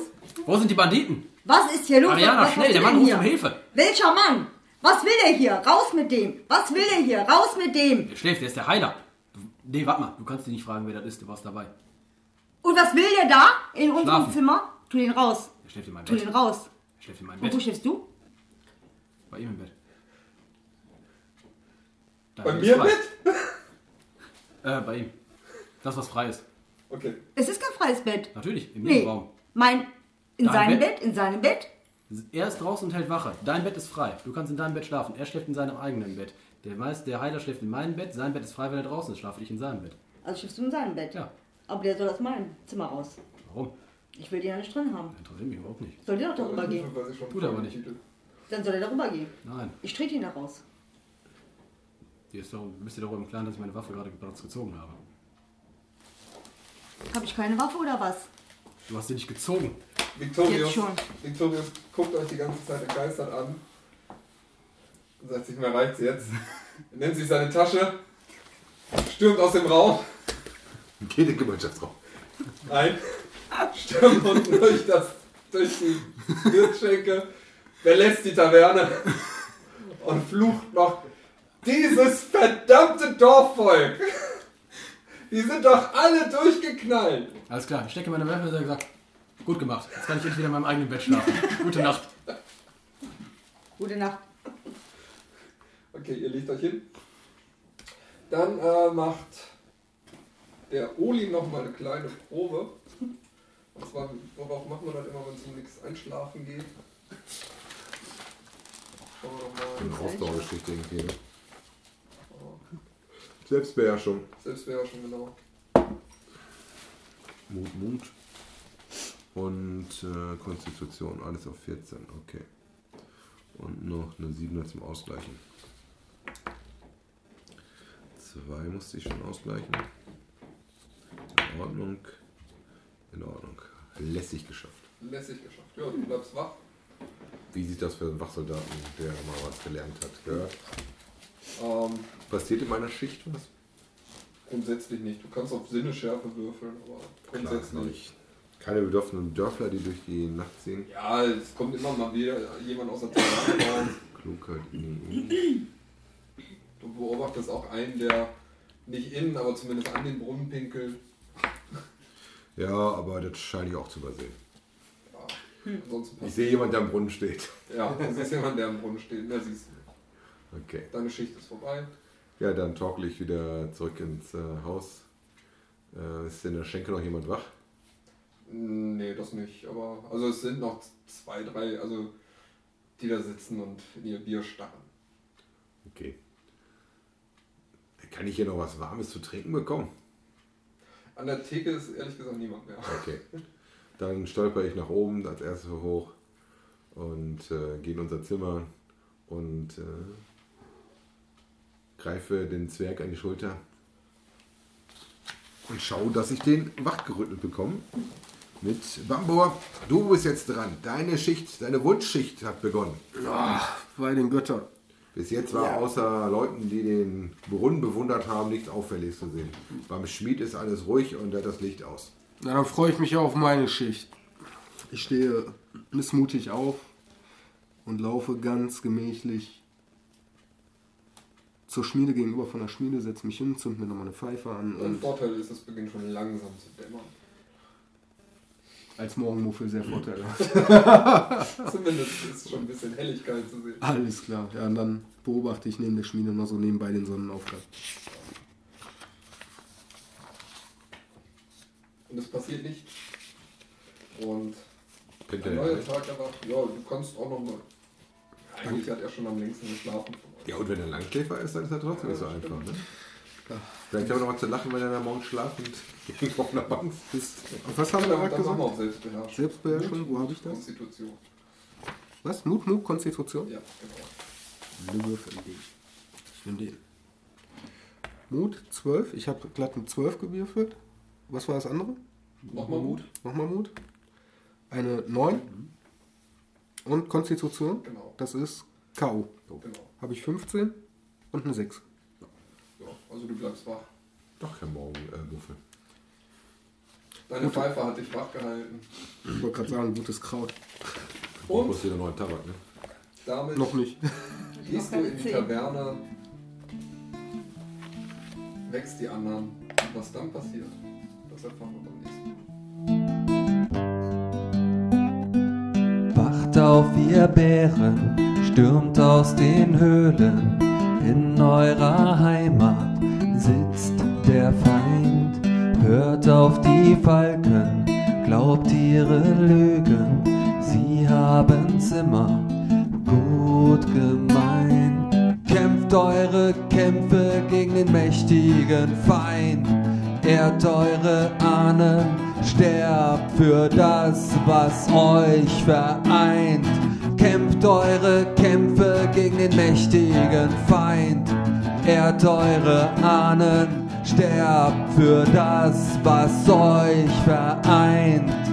Wo sind die Banditen? Was ist hier los? Ariana, was, was schnell, der Mann ruft um Hilfe. Welcher Mann? Was will er hier? Raus mit dem! Was will er hier? Raus mit dem! Der schläft, der ist der Heiler. Nee, warte mal, du kannst dich nicht fragen, wer das ist, du warst dabei. Und was will der da in unserem Schlafen. Zimmer? Tu den raus. Der schläft in meinem Tu Bett. den raus. Der schläft in meinem Und wo Bett. schläfst du? Bei ihm im Bett. Dein Bei mir im frei. Bett? <laughs> Äh, bei ihm. Das, was frei ist. Okay. Es ist kein freies Bett. Natürlich, im Nee. Nebenraum. Mein, in Dein seinem Bett? Bett? in seinem Bett. Er ist draußen und hält Wache. Dein Bett ist frei. Du kannst in deinem Bett schlafen. Er schläft in seinem eigenen Bett. Der weiß, der Heiler schläft in meinem Bett. Sein Bett ist frei, wenn er draußen ist. Schlafe ich in seinem Bett. Also schläfst du in seinem Bett. Ja. Aber der soll aus meinem Zimmer raus. Warum? Ich will den ja nicht drin haben. Interessiert mich überhaupt nicht. Soll der doch darüber gehen? Tut er aber nicht. Dann soll er darüber gehen. Nein. Ich trete ihn da raus. Dir ist doch, bist dir darüber im Klaren, dass ich meine Waffe gerade bereits gezogen habe. Habe ich keine Waffe oder was? Du hast sie nicht gezogen. Victorius, Jetzt schon. Victorius guckt euch die ganze Zeit begeistert an. Und sagt sich, mir reicht's jetzt. Er <laughs> nimmt sich seine Tasche, stürmt aus dem Raum. Geht in Gemeinschaftsraum. Nein. Stürmt unten durch, das, durch die Wirtsschenke, verlässt die Taverne und flucht noch. Dieses verdammte Dorfvolk! Die sind doch alle durchgeknallt! Alles klar, ich stecke meine Waffe und gesagt, gut gemacht. Jetzt kann ich endlich wieder in meinem eigenen Bett schlafen. Gute Nacht. Gute Nacht. Okay, ihr legt euch hin. Dann äh, macht der Oli noch mal eine kleine Probe. Und zwar, worauf macht man das immer, wenn es um nichts einschlafen geht? Schauen wir doch Eine mal. Ausdauergeschichte irgendwie. Ne? Selbstbeherrschung. Selbstbeherrschung, genau. Mut, Mut. Und äh, Konstitution, alles auf 14, okay. Und noch eine 7er zum Ausgleichen. Zwei musste ich schon ausgleichen. In Ordnung. In Ordnung. Lässig geschafft. Lässig geschafft. Ja, du bleibst wach. Wie sieht das für einen Wachsoldaten, der mal was gelernt hat, gehört? Ähm, Passiert in meiner Schicht was? grundsätzlich nicht. Du kannst auf Sinneschärfe würfeln, aber grundsätzlich. nicht. Keine bedoffenen Dörfler, die durch die Nacht ziehen. Ja, es kommt immer mal wieder jemand aus der Taverne. Klugheit. Du beobachtest auch einen, der nicht innen, aber zumindest an den Brunnen pinkelt. Ja, aber das scheine ich auch zu übersehen. Ansonsten Ich sehe jemanden, der am Brunnen steht. Ja, das ist jemand, der am Brunnen steht. Da siehst du. Okay. Deine Schicht ist vorbei. Ja, dann torkel ich wieder zurück ins äh, Haus. Äh, ist in der Schenke noch jemand wach? Nee, das nicht. Aber also es sind noch zwei, drei, also die da sitzen und in ihr Bier starren. Okay. Kann ich hier noch was Warmes zu trinken bekommen? An der Theke ist ehrlich gesagt niemand mehr. Okay. Dann stolper ich nach oben als erstes hoch und äh, gehe in unser Zimmer und äh, greife den Zwerg an die Schulter und schaue, dass ich den wachgerüttelt bekomme. Mit Bambor, du bist jetzt dran. Deine Schicht, deine Wunschschicht hat begonnen. Bei den Göttern. Bis jetzt war außer Leuten, die den Brunnen bewundert haben, nichts Auffälliges zu sehen. Beim Schmied ist alles ruhig und er hat das Licht aus. Na, dann freue ich mich auf meine Schicht. Ich stehe missmutig auf und laufe ganz gemächlich zur Schmiede gegenüber von der Schmiede, setze mich hin, zünd mir nochmal eine Pfeife an Ein und Vorteil ist, es beginnt schon langsam zu dämmern. Als Morgenmuffel sehr vorteilhaft. <laughs> Zumindest ist schon ein bisschen Helligkeit zu sehen. Alles klar. Ja, und dann beobachte ich neben der Schmiede noch so nebenbei den Sonnenaufgang. Und es passiert nichts. Und Kennt ein neuer? Tag erwacht. Ja, du kannst auch noch mal. Eigentlich hat er schon am längsten geschlafen. Ja, und wenn er Langschläfer ist, dann ist er trotzdem nicht so einfach. Ne? Vielleicht haben wir noch mal zu lachen, wenn er dann morgens schlafend irgendwo auf einer Bank sitzt. Und was haben wir Dann, gerade gesagt? auf Selbstbeherrschung. Selbstbeherrschung, Mut, wo habe ich das? Konstitution. Was? Mut, Mut, Konstitution? Ja, genau. Eine Würfel. Ich nehme den. Mut, 12. Ich habe glatt eine 12 gewürfelt. Was war das andere? Nochmal Mut. Nochmal Mut. Eine 9. Und Konstitution. Genau. Das ist K.O. Genau. Habe ich 15 und eine 6. Also du bleibst wach. Doch kein Morgenmuffel. Deine Pfeife hat dich wach gehalten. Ich wollte gerade sagen, gutes Kraut. Und? Und muss wieder neuen Tabak, ne? damit Noch nicht. gehst du in die Taverne, wächst die anderen. Und was dann passiert, das erfahren wir beim nächsten Mal. Wacht auf, ihr Bären, stürmt aus den Höhlen, In eurer Heimat sitzt der Feind. Hört auf die Falken, glaubt ihre Lügen. Sie haben's immer gut gemeint. Kämpft eure Kämpfe gegen den mächtigen Feind. Ehrt eure Ahnen, sterbt für das, was euch vereint. Kämpft eure Kämpfe gegen den mächtigen Feind. Ehrt eure Ahnen, sterbt für das, was euch vereint.